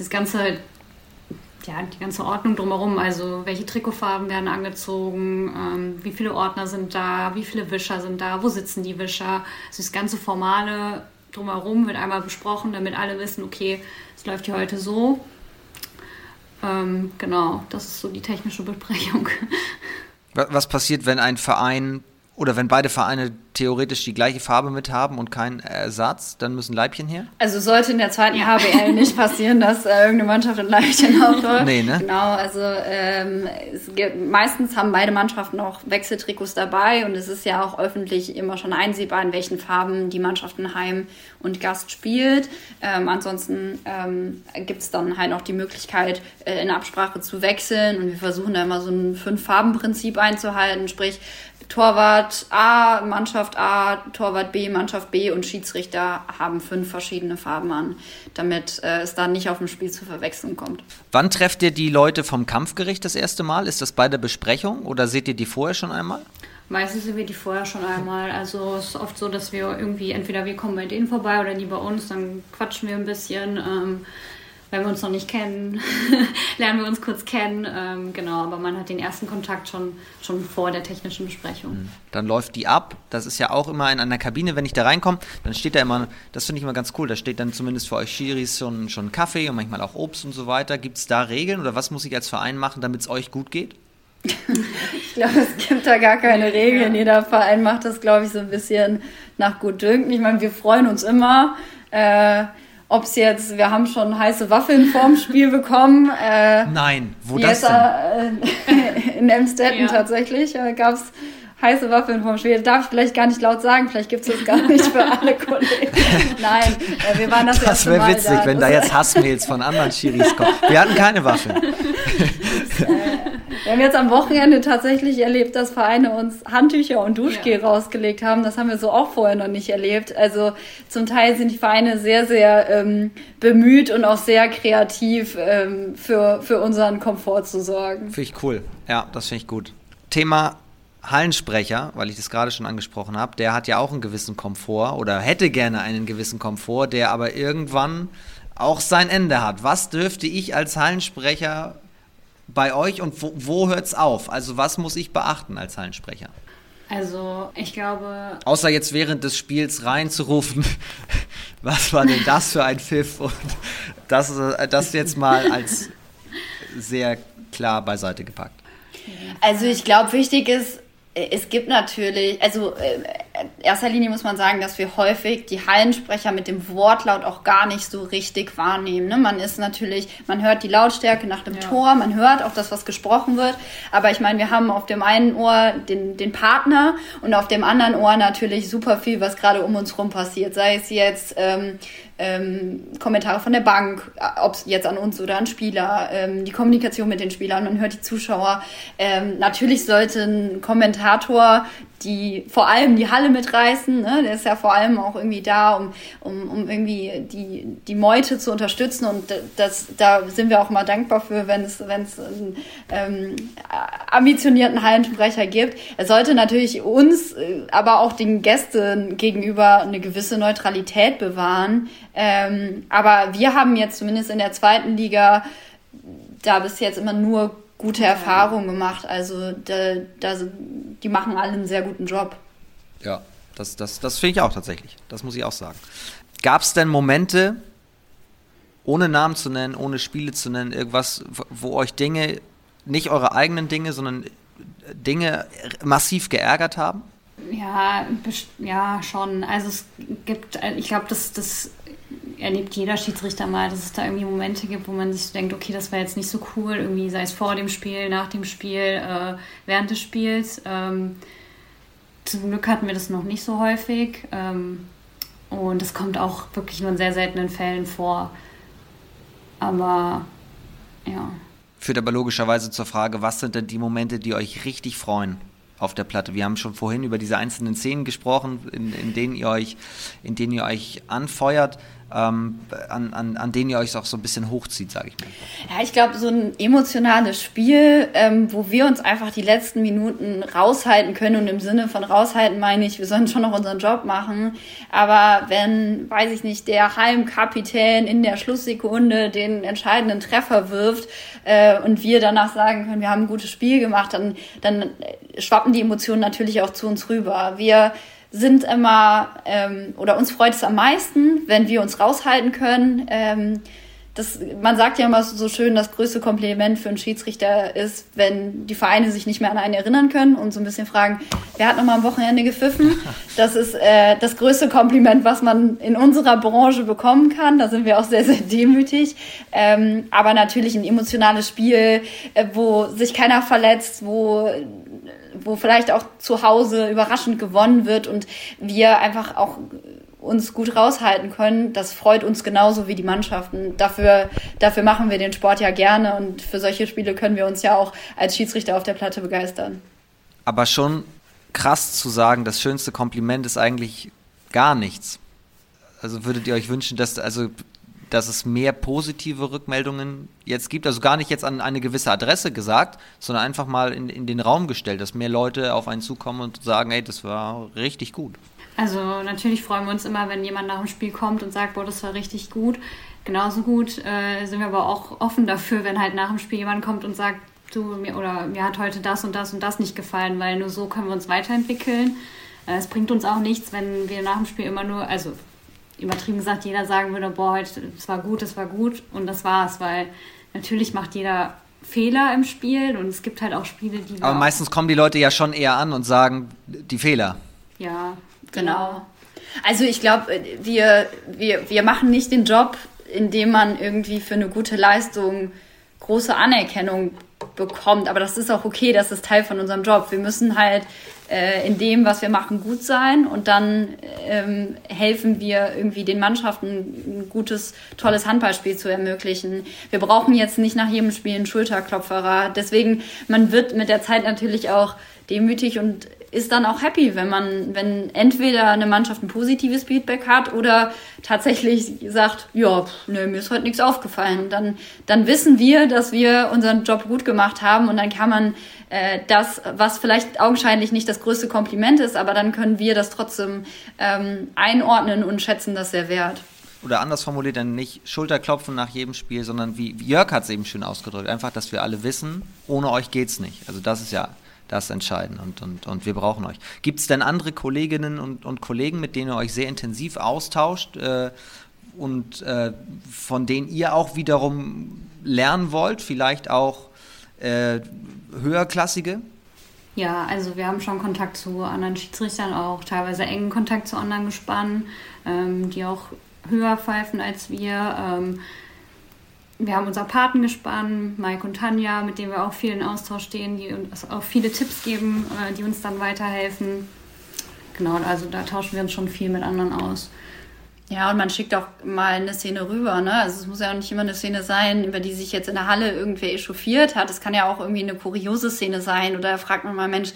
das ganze, ja, die ganze Ordnung drumherum, also welche Trikotfarben werden angezogen, ähm, wie viele Ordner sind da, wie viele Wischer sind da, wo sitzen die Wischer. Also das ganze Formale drumherum wird einmal besprochen, damit alle wissen, okay, es läuft hier heute so. Ähm, genau, das ist so die technische Besprechung. (laughs) Was passiert, wenn ein Verein oder wenn beide Vereine theoretisch die gleiche Farbe mit haben und keinen Ersatz, dann müssen Leibchen her? Also sollte in der zweiten ja. HBL (laughs) nicht passieren, dass äh, irgendeine Mannschaft ein Leibchen aufläuft. Nee, ne? Genau, also ähm, gibt, meistens haben beide Mannschaften auch Wechseltrikots dabei und es ist ja auch öffentlich immer schon einsehbar, in welchen Farben die Mannschaften Heim und Gast spielt. Ähm, ansonsten ähm, gibt es dann halt noch die Möglichkeit, äh, in Absprache zu wechseln und wir versuchen da immer so ein Fünf-Farben-Prinzip einzuhalten, sprich Torwart A, Mannschaft A, Torwart B, Mannschaft B und Schiedsrichter haben fünf verschiedene Farben an, damit äh, es da nicht auf dem Spiel zu Verwechslung kommt. Wann trefft ihr die Leute vom Kampfgericht das erste Mal? Ist das bei der Besprechung oder seht ihr die vorher schon einmal? Meistens sehen wir die vorher schon einmal. Also es ist oft so, dass wir irgendwie, entweder wir kommen bei denen vorbei oder die bei uns, dann quatschen wir ein bisschen. Ähm, wenn wir uns noch nicht kennen, (laughs) lernen wir uns kurz kennen. Ähm, genau, aber man hat den ersten Kontakt schon, schon vor der technischen Besprechung. Mhm. Dann läuft die ab. Das ist ja auch immer in einer Kabine, wenn ich da reinkomme, dann steht da immer, das finde ich immer ganz cool, da steht dann zumindest für euch Schiris schon, schon Kaffee und manchmal auch Obst und so weiter. Gibt es da Regeln oder was muss ich als Verein machen, damit es euch gut geht? (laughs) ich glaube, es gibt da gar keine Regeln. Jeder Verein macht das, glaube ich, so ein bisschen nach Gutdünken. Ich meine, wir freuen uns immer. Äh, ob es jetzt, wir haben schon heiße Waffeln vorm Spiel (laughs) bekommen. Äh, Nein, wo das denn? Äh, (laughs) in Emstetten ja. tatsächlich äh, gab es heiße Waffeln vorm Spiel. Darf ich vielleicht gar nicht laut sagen, vielleicht gibt es das gar nicht für alle Kollegen. (laughs) Nein, äh, wir waren das Das wäre witzig, da. wenn da jetzt Hassmails von anderen Schiris kommen. Wir hatten keine Waffeln. Das, äh, wir haben jetzt am Wochenende tatsächlich erlebt, dass Vereine uns Handtücher und Duschgel ja. rausgelegt haben. Das haben wir so auch vorher noch nicht erlebt. Also zum Teil sind die Vereine sehr, sehr ähm, bemüht und auch sehr kreativ ähm, für, für unseren Komfort zu sorgen. Finde ich cool. Ja, das finde ich gut. Thema Hallensprecher, weil ich das gerade schon angesprochen habe, der hat ja auch einen gewissen Komfort oder hätte gerne einen gewissen Komfort, der aber irgendwann auch sein Ende hat. Was dürfte ich als Hallensprecher bei euch und wo, wo hört es auf? Also was muss ich beachten als Hallensprecher? Also, ich glaube. Außer jetzt während des Spiels reinzurufen, (laughs) was war denn das für ein Pfiff? Und das, äh, das jetzt mal als sehr klar beiseite gepackt. Also, ich glaube, wichtig ist, es gibt natürlich, also äh, in erster Linie muss man sagen, dass wir häufig die Hallensprecher mit dem Wortlaut auch gar nicht so richtig wahrnehmen. Ne? Man ist natürlich, man hört die Lautstärke nach dem ja. Tor, man hört auch das, was gesprochen wird. Aber ich meine, wir haben auf dem einen Ohr den, den Partner und auf dem anderen Ohr natürlich super viel, was gerade um uns rum passiert. Sei es jetzt ähm, ähm, Kommentare von der Bank, ob es jetzt an uns oder an Spieler, ähm, die Kommunikation mit den Spielern, man hört die Zuschauer. Ähm, natürlich sollte ein Kommentator die vor allem die Halle mitreißen. Ne? Der ist ja vor allem auch irgendwie da, um, um, um irgendwie die, die Meute zu unterstützen. Und das, da sind wir auch mal dankbar für, wenn es, wenn es einen ähm, ambitionierten Hallensprecher gibt. Er sollte natürlich uns, äh, aber auch den Gästen gegenüber eine gewisse Neutralität bewahren. Ähm, aber wir haben jetzt zumindest in der zweiten Liga da bis jetzt immer nur gute Erfahrungen gemacht. Also da, da, die machen alle einen sehr guten Job. Ja, das, das, das finde ich auch tatsächlich. Das muss ich auch sagen. Gab es denn Momente, ohne Namen zu nennen, ohne Spiele zu nennen, irgendwas, wo euch Dinge, nicht eure eigenen Dinge, sondern Dinge massiv geärgert haben? Ja, ja, schon. Also es gibt, ich glaube, das, das erlebt jeder Schiedsrichter mal, dass es da irgendwie Momente gibt, wo man sich denkt, okay, das war jetzt nicht so cool, irgendwie sei es vor dem Spiel, nach dem Spiel, äh, während des Spiels. Ähm, zum Glück hatten wir das noch nicht so häufig ähm, und es kommt auch wirklich nur in sehr seltenen Fällen vor. Aber ja. Führt aber logischerweise zur Frage, was sind denn die Momente, die euch richtig freuen? auf der Platte. Wir haben schon vorhin über diese einzelnen Szenen gesprochen, in, in denen ihr euch, in denen ihr euch anfeuert ähm, an, an, an denen ihr euch auch so ein bisschen hochzieht, sage ich mal. Ja, ich glaube, so ein emotionales Spiel, ähm, wo wir uns einfach die letzten Minuten raushalten können und im Sinne von raushalten meine ich, wir sollen schon noch unseren Job machen, aber wenn, weiß ich nicht, der Heimkapitän in der Schlusssekunde den entscheidenden Treffer wirft äh, und wir danach sagen können, wir haben ein gutes Spiel gemacht, dann, dann schwappen die Emotionen natürlich auch zu uns rüber. Wir sind immer, ähm, oder uns freut es am meisten, wenn wir uns raushalten können. Ähm, das, man sagt ja immer so schön, das größte Kompliment für einen Schiedsrichter ist, wenn die Vereine sich nicht mehr an einen erinnern können und so ein bisschen fragen, wer hat nochmal am Wochenende gepfiffen? (laughs) Das ist äh, das größte Kompliment, was man in unserer Branche bekommen kann. Da sind wir auch sehr, sehr demütig. Ähm, aber natürlich ein emotionales Spiel, äh, wo sich keiner verletzt, wo wo vielleicht auch zu Hause überraschend gewonnen wird und wir einfach auch uns gut raushalten können, das freut uns genauso wie die Mannschaften. Dafür, dafür machen wir den Sport ja gerne und für solche Spiele können wir uns ja auch als Schiedsrichter auf der Platte begeistern. Aber schon krass zu sagen, das schönste Kompliment ist eigentlich gar nichts. Also würdet ihr euch wünschen, dass, also dass es mehr positive Rückmeldungen jetzt gibt. Also gar nicht jetzt an eine gewisse Adresse gesagt, sondern einfach mal in, in den Raum gestellt, dass mehr Leute auf einen zukommen und sagen, hey, das war richtig gut. Also natürlich freuen wir uns immer, wenn jemand nach dem Spiel kommt und sagt, boah, das war richtig gut. Genauso gut äh, sind wir aber auch offen dafür, wenn halt nach dem Spiel jemand kommt und sagt, du, mir, oder mir hat heute das und das und das nicht gefallen, weil nur so können wir uns weiterentwickeln. Äh, es bringt uns auch nichts, wenn wir nach dem Spiel immer nur, also übertrieben gesagt jeder sagen würde, boah, heute, es war gut, es war gut und das war's, weil natürlich macht jeder Fehler im Spiel und es gibt halt auch Spiele, die. Aber meistens kommen die Leute ja schon eher an und sagen die Fehler. Ja, genau. Also ich glaube, wir, wir, wir machen nicht den Job, indem man irgendwie für eine gute Leistung große Anerkennung bekommt. Aber das ist auch okay, das ist Teil von unserem Job. Wir müssen halt äh, in dem, was wir machen, gut sein und dann ähm, helfen wir irgendwie den Mannschaften ein gutes, tolles Handballspiel zu ermöglichen. Wir brauchen jetzt nicht nach jedem Spiel einen Schulterklopferer. Deswegen, man wird mit der Zeit natürlich auch demütig und ist dann auch happy, wenn man, wenn entweder eine Mannschaft ein positives Feedback hat oder tatsächlich sagt, ja, nö, mir ist heute nichts aufgefallen. Dann, dann wissen wir, dass wir unseren Job gut gemacht haben und dann kann man äh, das, was vielleicht augenscheinlich nicht das größte Kompliment ist, aber dann können wir das trotzdem ähm, einordnen und schätzen das sehr wert oder anders formuliert, dann nicht Schulterklopfen nach jedem Spiel, sondern wie, wie Jörg hat es eben schön ausgedrückt, einfach, dass wir alle wissen, ohne euch geht's nicht. Also das ist ja das entscheiden und, und, und wir brauchen euch. Gibt es denn andere Kolleginnen und, und Kollegen, mit denen ihr euch sehr intensiv austauscht äh, und äh, von denen ihr auch wiederum lernen wollt, vielleicht auch äh, höherklassige? Ja, also wir haben schon Kontakt zu anderen Schiedsrichtern, auch teilweise engen Kontakt zu anderen Gespannen, ähm, die auch höher pfeifen als wir. Ähm, wir haben unser Patengespann, Mike und Tanja, mit denen wir auch viel in Austausch stehen, die uns auch viele Tipps geben, äh, die uns dann weiterhelfen. Genau, also da tauschen wir uns schon viel mit anderen aus. Ja, und man schickt auch mal eine Szene rüber, ne? Also es muss ja auch nicht immer eine Szene sein, über die sich jetzt in der Halle irgendwer echauffiert hat. Es kann ja auch irgendwie eine kuriose Szene sein oder fragt man mal, Mensch,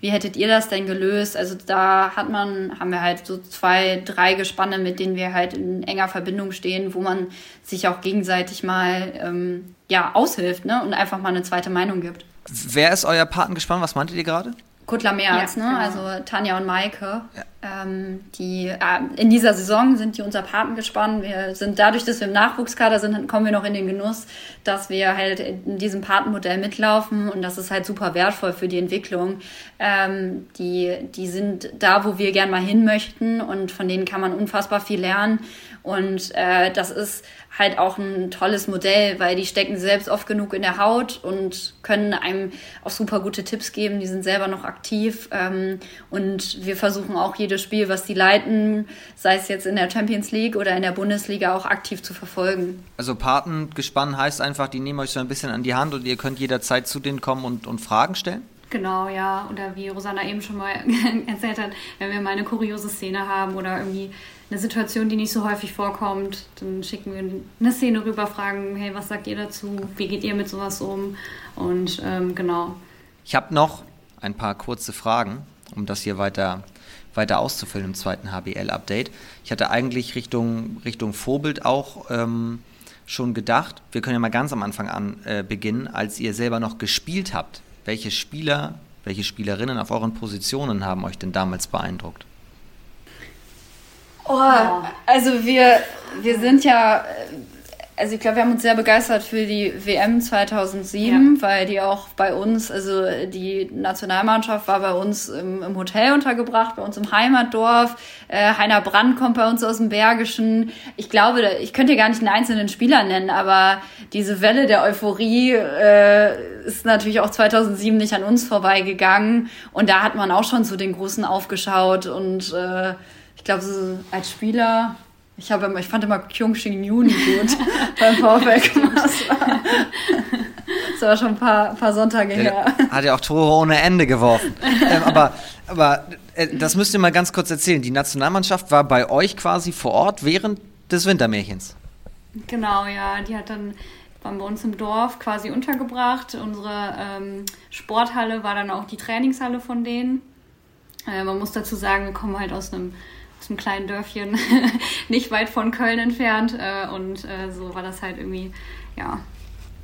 wie hättet ihr das denn gelöst? Also da hat man, haben wir halt so zwei, drei Gespanne, mit denen wir halt in enger Verbindung stehen, wo man sich auch gegenseitig mal ähm, ja, aushilft, ne? Und einfach mal eine zweite Meinung gibt. Wer ist euer Patengespann? Was meintet ihr gerade? Kuttler Merz, ja, ne? Genau. also Tanja und Maike. Ja. Ähm, die äh, in dieser Saison sind die unser Patengespann. Wir sind dadurch, dass wir im Nachwuchskader sind, kommen wir noch in den Genuss, dass wir halt in diesem Patenmodell mitlaufen und das ist halt super wertvoll für die Entwicklung. Ähm, die, die sind da, wo wir gern mal hin möchten und von denen kann man unfassbar viel lernen. Und äh, das ist halt auch ein tolles Modell, weil die stecken selbst oft genug in der Haut und können einem auch super gute Tipps geben. Die sind selber noch aktiv ähm, und wir versuchen auch jedes Spiel, was die leiten, sei es jetzt in der Champions League oder in der Bundesliga, auch aktiv zu verfolgen. Also Patengespann heißt einfach, die nehmen euch so ein bisschen an die Hand und ihr könnt jederzeit zu denen kommen und, und Fragen stellen? Genau, ja. Oder wie Rosanna eben schon mal (laughs) erzählt hat, wenn wir mal eine kuriose Szene haben oder irgendwie eine Situation, die nicht so häufig vorkommt, dann schicken wir eine Szene rüber, fragen, hey, was sagt ihr dazu? Wie geht ihr mit sowas um? Und ähm, genau. Ich habe noch ein paar kurze Fragen, um das hier weiter, weiter auszufüllen im zweiten HBL-Update. Ich hatte eigentlich Richtung, Richtung Vorbild auch ähm, schon gedacht. Wir können ja mal ganz am Anfang an äh, beginnen, als ihr selber noch gespielt habt. Welche Spieler, welche Spielerinnen auf euren Positionen haben euch denn damals beeindruckt? Oh, also wir, wir sind ja, also ich glaube, wir haben uns sehr begeistert für die WM 2007, ja. weil die auch bei uns, also die Nationalmannschaft war bei uns im, im Hotel untergebracht, bei uns im Heimatdorf. Äh, Heiner Brandt kommt bei uns aus dem Bergischen. Ich glaube, ich könnte gar nicht einen einzelnen Spieler nennen, aber diese Welle der Euphorie äh, ist natürlich auch 2007 nicht an uns vorbeigegangen. Und da hat man auch schon zu den Großen aufgeschaut und äh, ich glaube, als Spieler, ich, habe, ich fand immer Kyung Shin Yoon gut (laughs) beim VfL Das war schon ein paar, paar Sonntage Der her. Hat ja auch Tore ohne Ende geworfen. ähm, aber aber äh, das müsst ihr mal ganz kurz erzählen. Die Nationalmannschaft war bei euch quasi vor Ort während des Wintermärchens. Genau, ja. Die hat dann waren bei uns im Dorf quasi untergebracht. Unsere ähm, Sporthalle war dann auch die Trainingshalle von denen. Äh, man muss dazu sagen, wir kommen halt aus einem einem kleinen Dörfchen, (laughs) nicht weit von Köln entfernt. Äh, und äh, so war das halt irgendwie, ja,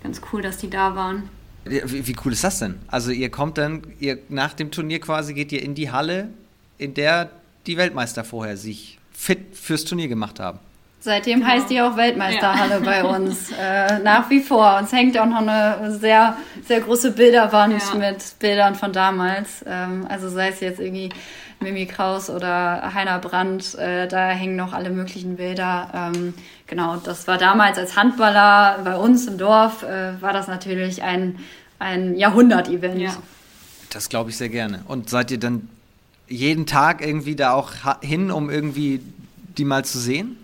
ganz cool, dass die da waren. Wie, wie, cool ist das denn? Also ihr kommt dann, ihr nach dem Turnier quasi geht ihr in die Halle, in der die Weltmeister vorher sich fit fürs Turnier gemacht haben. Seitdem genau. heißt die auch Weltmeisterhalle ja. bei (laughs) uns. Äh, nach wie vor. Uns hängt auch noch eine sehr, sehr große Bilderwand ja. mit Bildern von damals. Ähm, also sei es jetzt irgendwie Mimi Kraus oder Heiner Brandt, äh, da hängen noch alle möglichen Bilder. Ähm, genau, das war damals als Handballer bei uns im Dorf, äh, war das natürlich ein, ein Jahrhundert-Event. Ja. Das glaube ich sehr gerne. Und seid ihr dann jeden Tag irgendwie da auch hin, um irgendwie die mal zu sehen?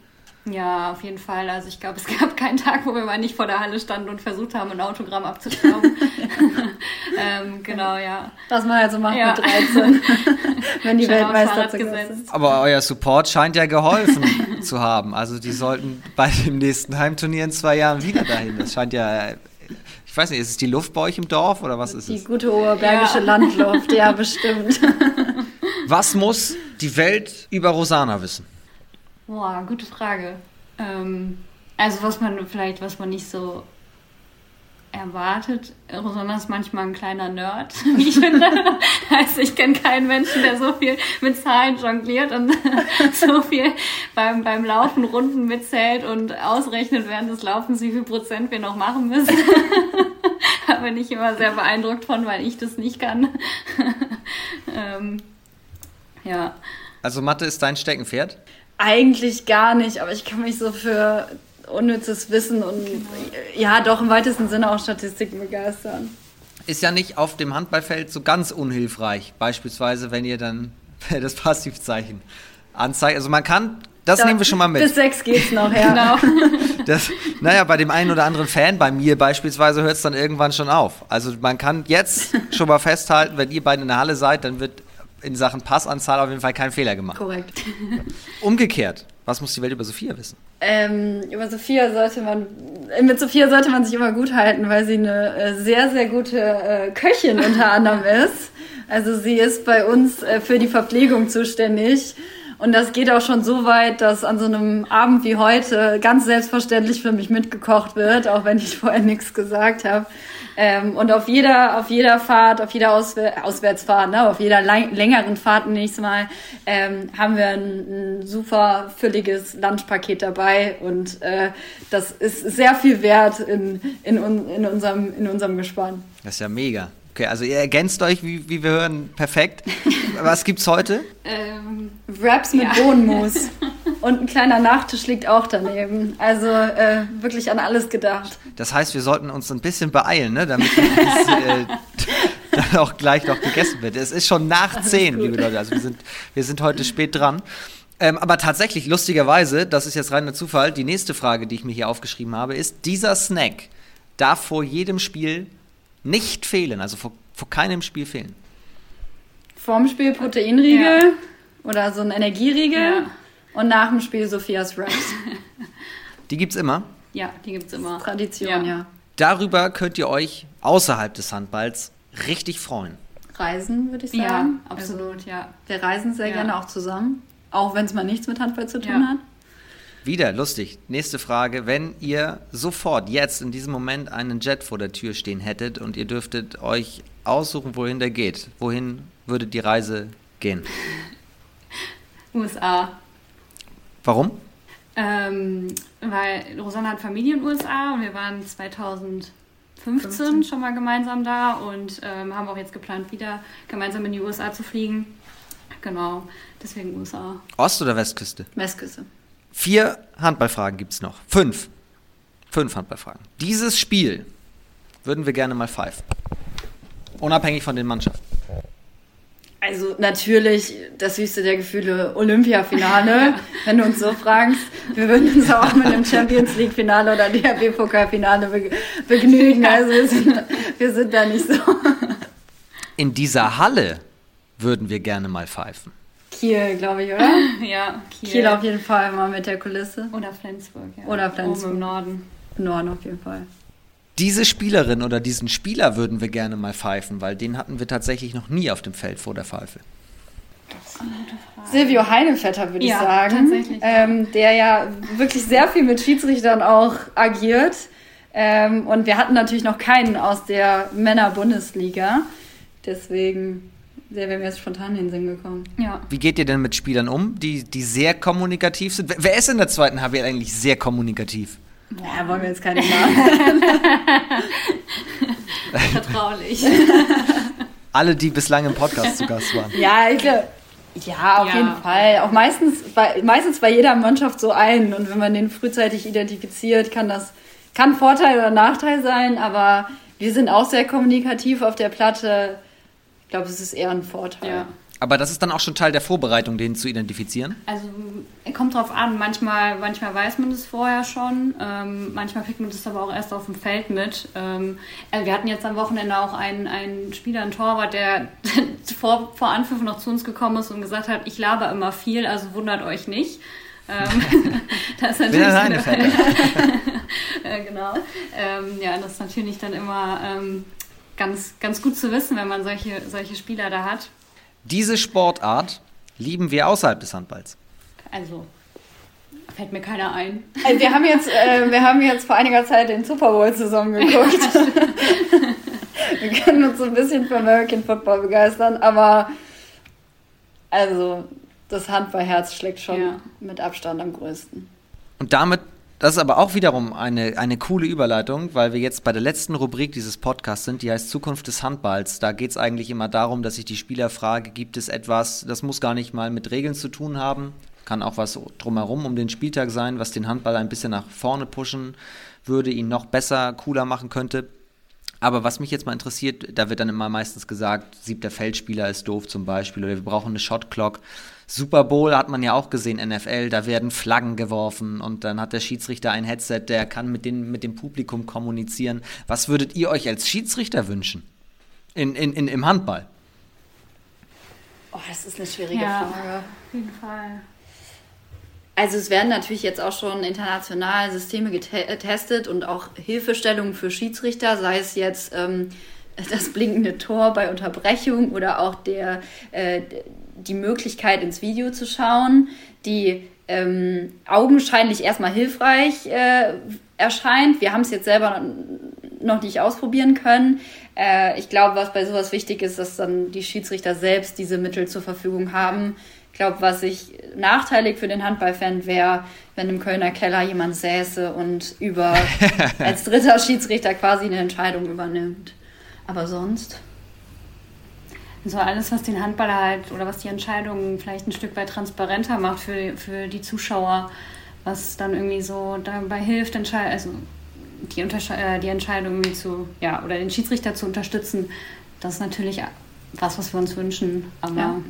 Ja, auf jeden Fall. Also ich glaube, es (laughs) gab keinen Tag, wo wir mal nicht vor der Halle standen und versucht haben, ein Autogramm abzustauben. (laughs) ähm, genau, ja. Was man also macht ja. mit 13, (laughs) wenn die Weltmeister zu gesetzt. Aber euer Support scheint ja geholfen zu haben. Also die sollten bei dem nächsten Heimturnier in zwei Jahren wieder dahin. Das scheint ja ich weiß nicht, ist es die Luft bei euch im Dorf oder was ist die es? Die gute oberbergische ja. Landluft, ja, bestimmt. Was muss die Welt über Rosana wissen? Boah, gute Frage. Ähm, also was man vielleicht, was man nicht so erwartet. Ist manchmal ein kleiner Nerd, (laughs) wie ich finde. also ich kenne keinen Menschen, der so viel mit Zahlen jongliert und (laughs) so viel beim, beim Laufen Runden mitzählt und ausrechnet während des Laufens, wie viel Prozent wir noch machen müssen. (laughs) da bin ich immer sehr beeindruckt von, weil ich das nicht kann. ähm, ja. Also Mathe ist dein Steckenpferd? Eigentlich gar nicht, aber ich kann mich so für unnützes Wissen und genau. ja, doch im weitesten Sinne auch Statistiken begeistern. Ist ja nicht auf dem Handballfeld so ganz unhilfreich. Beispielsweise, wenn ihr dann (laughs) das Passivzeichen anzeigt. Also man kann, das da, nehmen wir schon mal mit. Bis sechs geht's noch, ja. genau. (laughs) Das, naja, bei dem einen oder anderen Fan, bei mir beispielsweise, hört es dann irgendwann schon auf. Also man kann jetzt schon mal festhalten, wenn ihr beide in der Halle seid, dann wird in Sachen Passanzahl auf jeden Fall kein Fehler gemacht. Korrekt. (laughs) Umgekehrt, was muss die Welt über Sophia wissen? Ähm, über Sophia sollte man, mit Sophia sollte man sich immer gut halten, weil sie eine äh, sehr, sehr gute äh, Köchin unter anderem (laughs) ist. Also sie ist bei uns äh, für die Verpflegung zuständig. Und das geht auch schon so weit, dass an so einem Abend wie heute ganz selbstverständlich für mich mitgekocht wird, auch wenn ich (laughs) vorher nichts gesagt habe. Ähm, und auf jeder, auf jeder Fahrt, auf jeder Auswär Auswärtsfahrt, ne, auf jeder längeren Fahrt nächstes Mal, ähm, haben wir ein, ein, super fülliges Lunchpaket dabei. Und äh, das ist sehr viel wert in, in, in, unserem, in unserem Gespann. Das ist ja mega. Okay, also ihr ergänzt euch, wie, wie wir hören, perfekt. (laughs) Was gibt's heute? Ähm, Wraps mit ja. Bohnenmus. (laughs) Und ein kleiner Nachtisch liegt auch daneben. Also äh, wirklich an alles gedacht. Das heißt, wir sollten uns ein bisschen beeilen, ne? damit das, äh, (laughs) dann auch gleich noch gegessen wird. Es ist schon nach zehn, liebe Leute. Also wir sind, wir sind heute spät dran. Ähm, aber tatsächlich, lustigerweise, das ist jetzt reiner Zufall, die nächste Frage, die ich mir hier aufgeschrieben habe, ist, dieser Snack darf vor jedem Spiel nicht fehlen, also vor, vor keinem Spiel fehlen. Vorm Spiel Proteinriegel ja. oder so ein Energieriegel ja. und nach dem Spiel Sophias Wraps. (laughs) Die gibt's immer? Ja, die gibt's immer. Tradition, ja. ja. Darüber könnt ihr euch außerhalb des Handballs richtig freuen. Reisen, würde ich sagen. Ja, absolut, also, ja. Wir reisen sehr gerne auch zusammen, auch wenn es mal nichts mit Handball zu tun hat. Wieder lustig. Nächste Frage. Wenn ihr sofort jetzt in diesem Moment einen Jet vor der Tür stehen hättet und ihr dürftet euch aussuchen, wohin der geht, wohin würde die Reise gehen? (laughs) USA. Warum? Ähm, weil Rosanna hat Familie in den USA und wir waren 2015 15. schon mal gemeinsam da und ähm, haben auch jetzt geplant, wieder gemeinsam in die USA zu fliegen. Genau, deswegen USA. Ost- oder Westküste? Westküste. Vier Handballfragen gibt es noch. Fünf. Fünf Handballfragen. Dieses Spiel würden wir gerne mal pfeifen. Unabhängig von den Mannschaften. Also natürlich das höchste der Gefühle Olympiafinale, (laughs) wenn du uns so fragst. Wir würden uns auch mit einem Champions League Finale oder DHB Pokalfinale begnügen. Also wir sind, wir sind da nicht so. In dieser Halle würden wir gerne mal pfeifen. Kiel, glaube ich, oder? (laughs) ja, Kiel. Kiel auf jeden Fall mal mit der Kulisse. Oder Flensburg, ja. Oder Flensburg. Oben im Norden. Im Norden auf jeden Fall. Diese Spielerin oder diesen Spieler würden wir gerne mal pfeifen, weil den hatten wir tatsächlich noch nie auf dem Feld vor der Pfeife. Silvio Heinevetter, würde ja, ich sagen. Tatsächlich. Ähm, der ja wirklich sehr viel mit Schiedsrichtern auch agiert. Ähm, und wir hatten natürlich noch keinen aus der Männer-Bundesliga. Deswegen der wäre mir jetzt spontan in den Sinn gekommen. Ja. Wie geht ihr denn mit Spielern um, die, die sehr kommunikativ sind? Wer ist in der zweiten HBL eigentlich sehr kommunikativ? Ja, wollen wir jetzt keine (laughs) Namen. (laughs) Vertraulich. (laughs) Alle, die bislang im Podcast zu Gast waren. Ja, ich glaube. Ja, auf ja. jeden Fall. Auch meistens bei, meistens bei jeder Mannschaft so einen. Und wenn man den frühzeitig identifiziert, kann das kann Vorteil oder Nachteil sein. Aber wir sind auch sehr kommunikativ auf der Platte glaube, es ist eher ein Vorteil. Ja. Aber das ist dann auch schon Teil der Vorbereitung, den zu identifizieren? Also kommt drauf an. Manchmal, manchmal weiß man das vorher schon. Ähm, manchmal kriegt man das aber auch erst auf dem Feld mit. Ähm, also wir hatten jetzt am Wochenende auch einen, einen Spieler, einen Torwart, der (laughs) vor, vor Anpfiff noch zu uns gekommen ist und gesagt hat, ich laber immer viel, also wundert euch nicht. Ähm, (laughs) das ist natürlich eine (laughs) äh, genau. Ähm, ja, das ist natürlich dann immer ähm, ganz, ganz gut zu wissen, wenn man solche, solche Spieler da hat. Diese Sportart lieben wir außerhalb des Handballs. Also, fällt mir keiner ein. Also wir, haben jetzt, äh, wir haben jetzt vor einiger Zeit den Super Bowl zusammen geguckt. (laughs) wir können uns so ein bisschen für American Football begeistern, aber also das Handballherz schlägt schon ja. mit Abstand am größten. Und damit Das ist aber auch wiederum eine, eine coole Überleitung, weil wir jetzt bei der letzten Rubrik dieses Podcasts sind, die heißt Zukunft des Handballs. Da geht es eigentlich immer darum, dass ich die Spieler frage, gibt es etwas, das muss gar nicht mal mit Regeln zu tun haben, kann auch was drumherum um den Spieltag sein, was den Handball ein bisschen nach vorne pushen würde, ihn noch besser, cooler machen könnte. Aber was mich jetzt mal interessiert, da wird dann immer meistens gesagt, siebter Feldspieler ist doof zum Beispiel oder wir brauchen eine Shotclock. Super Bowl hat man ja auch gesehen, NFL, da werden Flaggen geworfen und dann hat der Schiedsrichter ein Headset, der kann mit, den, mit dem Publikum kommunizieren. Was würdet ihr euch als Schiedsrichter wünschen? In, in, in, Im Handball? Oh, das ist eine schwierige ja, Frage. Auf jeden Fall. Also es werden natürlich jetzt auch schon international Systeme getestet und auch Hilfestellungen für Schiedsrichter, sei es jetzt ähm, (laughs) das blinkende Tor bei Unterbrechung oder auch der, äh, die Möglichkeit, ins Video zu schauen, die ähm, augenscheinlich erstmal hilfreich äh, erscheint. Wir haben es jetzt selber noch nicht ausprobieren können. Äh, ich glaube, was bei sowas wichtig ist, dass dann die Schiedsrichter selbst diese Mittel zur Verfügung haben. Ich glaube, was ich nachteilig für den Handballfan wäre, wenn im Kölner Keller jemand säße und über (laughs) als dritter Schiedsrichter quasi eine Entscheidung übernimmt. Aber sonst. So alles, was den Handballer halt oder was die Entscheidungen vielleicht ein Stück weit transparenter macht für, für die Zuschauer, was dann irgendwie so dabei hilft, also die, äh, die Entscheidung irgendwie zu, ja, oder den Schiedsrichter zu unterstützen, das ist natürlich was, was wir uns wünschen. Aber ja.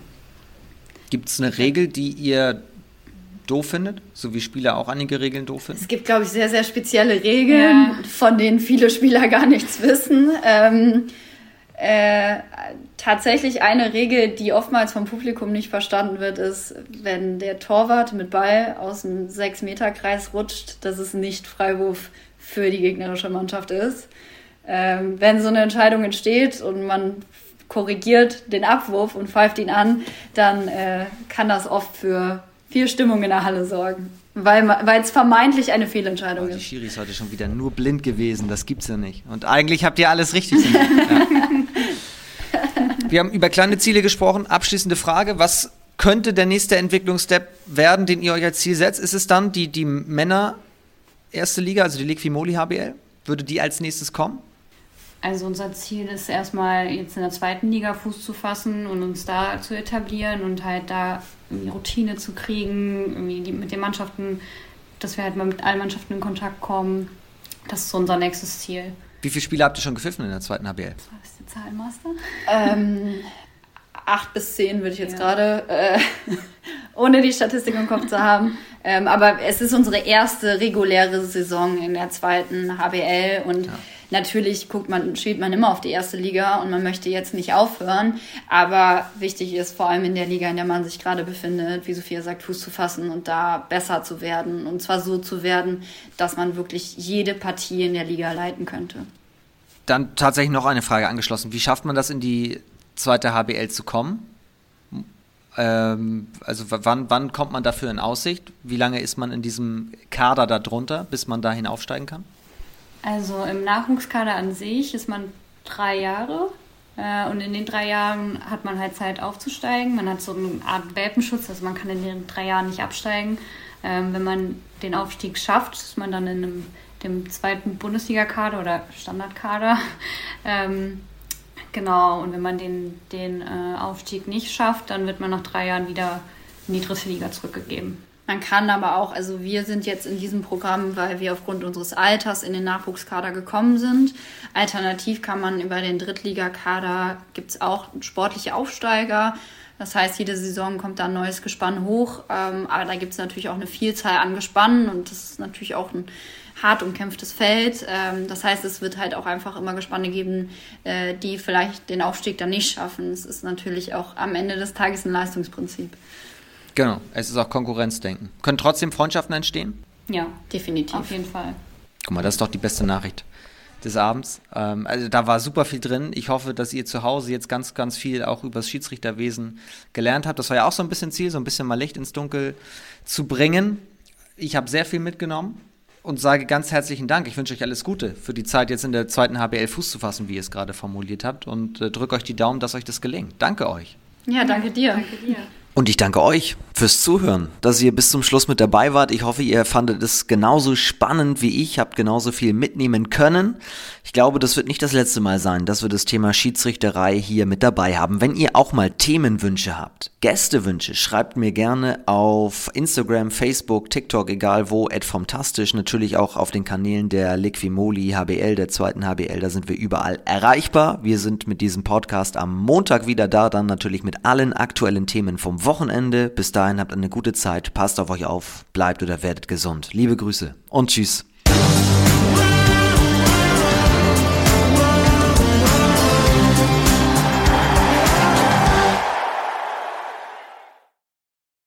gibt es eine Regel, die ihr doof findet, so wie Spieler auch einige Regeln doof finden? Es gibt, glaube ich, sehr, sehr spezielle Regeln, ja. von denen viele Spieler gar nichts wissen. Ähm, äh, tatsächlich eine Regel, die oftmals vom Publikum nicht verstanden wird, ist, wenn der Torwart mit Ball aus dem 6-Meter-Kreis rutscht, dass es nicht Freiwurf für die gegnerische Mannschaft ist. Ähm, wenn so eine Entscheidung entsteht und man korrigiert den Abwurf und pfeift ihn an, dann äh, kann das oft für viel Stimmung in der Halle sorgen. Weil, es vermeintlich eine Fehlentscheidung ist. Die Schiri ist heute schon wieder nur blind gewesen, das gibt's ja nicht. Und eigentlich habt ihr alles richtig gemacht. ja. Wir haben über kleine Ziele gesprochen. Abschließende Frage: Was könnte der nächste Entwicklungsstep werden, den ihr euch als Ziel setzt? Ist es dann die, die Männer erste Liga, also die Liquimoli HBL? Würde die als nächstes kommen? Also unser Ziel ist erstmal jetzt in der zweiten Liga Fuß zu fassen und uns da zu etablieren und halt da irgendwie Routine zu kriegen, irgendwie die, mit den Mannschaften, dass wir halt mal mit allen Mannschaften in Kontakt kommen. Das ist so unser nächstes Ziel. Wie viele Spiele habt ihr schon gepfiffen in der zweiten HBL? Was ist der Zahlmaster? Ähm, acht bis zehn würde ich jetzt ja. gerade, äh, (laughs) ohne die Statistik im Kopf zu haben. Ähm, aber es ist unsere erste reguläre Saison in der zweiten HBL und ja Natürlich guckt man, schielt man immer auf die erste Liga und man möchte jetzt nicht aufhören. Aber wichtig ist vor allem in der Liga, in der man sich gerade befindet, wie Sophia sagt, Fuß zu fassen und da besser zu werden. Und zwar so zu werden, dass man wirklich jede Partie in der Liga leiten könnte. Dann tatsächlich noch eine Frage angeschlossen. Wie schafft man das in die zweite HBL zu kommen? Ähm, also wann, wann kommt man dafür in Aussicht? Wie lange ist man in diesem Kader darunter, bis man dahin aufsteigen kann? Also im Nachwuchskader an sich ist man drei Jahre äh, und in den drei Jahren hat man halt Zeit aufzusteigen. Man hat so eine Art Welpenschutz, also man kann in den drei Jahren nicht absteigen. Ähm, wenn man den Aufstieg schafft, ist man dann in einem, dem zweiten Bundesliga-Kader oder Standardkader. (laughs) Ähm, genau, und wenn man den, den äh, Aufstieg nicht schafft, dann wird man nach drei Jahren wieder in die dritte Liga zurückgegeben. Man kann aber auch, also wir sind jetzt in diesem Programm, weil wir aufgrund unseres Alters in den Nachwuchskader gekommen sind. Alternativ kann man über den Drittligakader, gibt es auch sportliche Aufsteiger. Das heißt, jede Saison kommt da ein neues Gespann hoch. Ähm, aber da gibt es natürlich auch eine Vielzahl an Gespannen und das ist natürlich auch ein hart umkämpftes Feld. Ähm, das heißt, es wird halt auch einfach immer Gespanne geben, äh, die vielleicht den Aufstieg dann nicht schaffen. Es ist natürlich auch am Ende des Tages ein Leistungsprinzip. Genau, es ist auch Konkurrenzdenken. Können trotzdem Freundschaften entstehen? Ja, definitiv. Auf jeden Fall. Guck mal, das ist doch die beste Nachricht des Abends. Ähm, also da war super viel drin. Ich hoffe, dass ihr zu Hause jetzt ganz, ganz viel auch über das Schiedsrichterwesen gelernt habt. Das war ja auch so ein bisschen Ziel, so ein bisschen mal Licht ins Dunkel zu bringen. Ich habe sehr viel mitgenommen und sage ganz herzlichen Dank. Ich wünsche euch alles Gute für die Zeit, jetzt in der zweiten HBL Fuß zu fassen, wie ihr es gerade formuliert habt. Und äh, drücke euch die Daumen, dass euch das gelingt. Danke euch. Ja, danke dir. Danke dir. Und ich danke euch fürs Zuhören, dass ihr bis zum Schluss mit dabei wart. Ich hoffe, ihr fandet es genauso spannend wie ich, habt genauso viel mitnehmen können. Ich glaube, das wird nicht das letzte Mal sein, dass wir das Thema Schiedsrichterei hier mit dabei haben. Wenn ihr auch mal Themenwünsche habt, Gästewünsche, schreibt mir gerne auf Instagram, Facebook, TikTok, egal wo, @fantastisch, natürlich auch auf den Kanälen der Liquimoli HBL, der zweiten HBL, da sind wir überall erreichbar. Wir sind mit diesem Podcast am Montag wieder da, dann natürlich mit allen aktuellen Themen vom Wochenende. Bis dahin habt eine gute Zeit, passt auf euch auf, bleibt oder werdet gesund. Liebe Grüße und tschüss.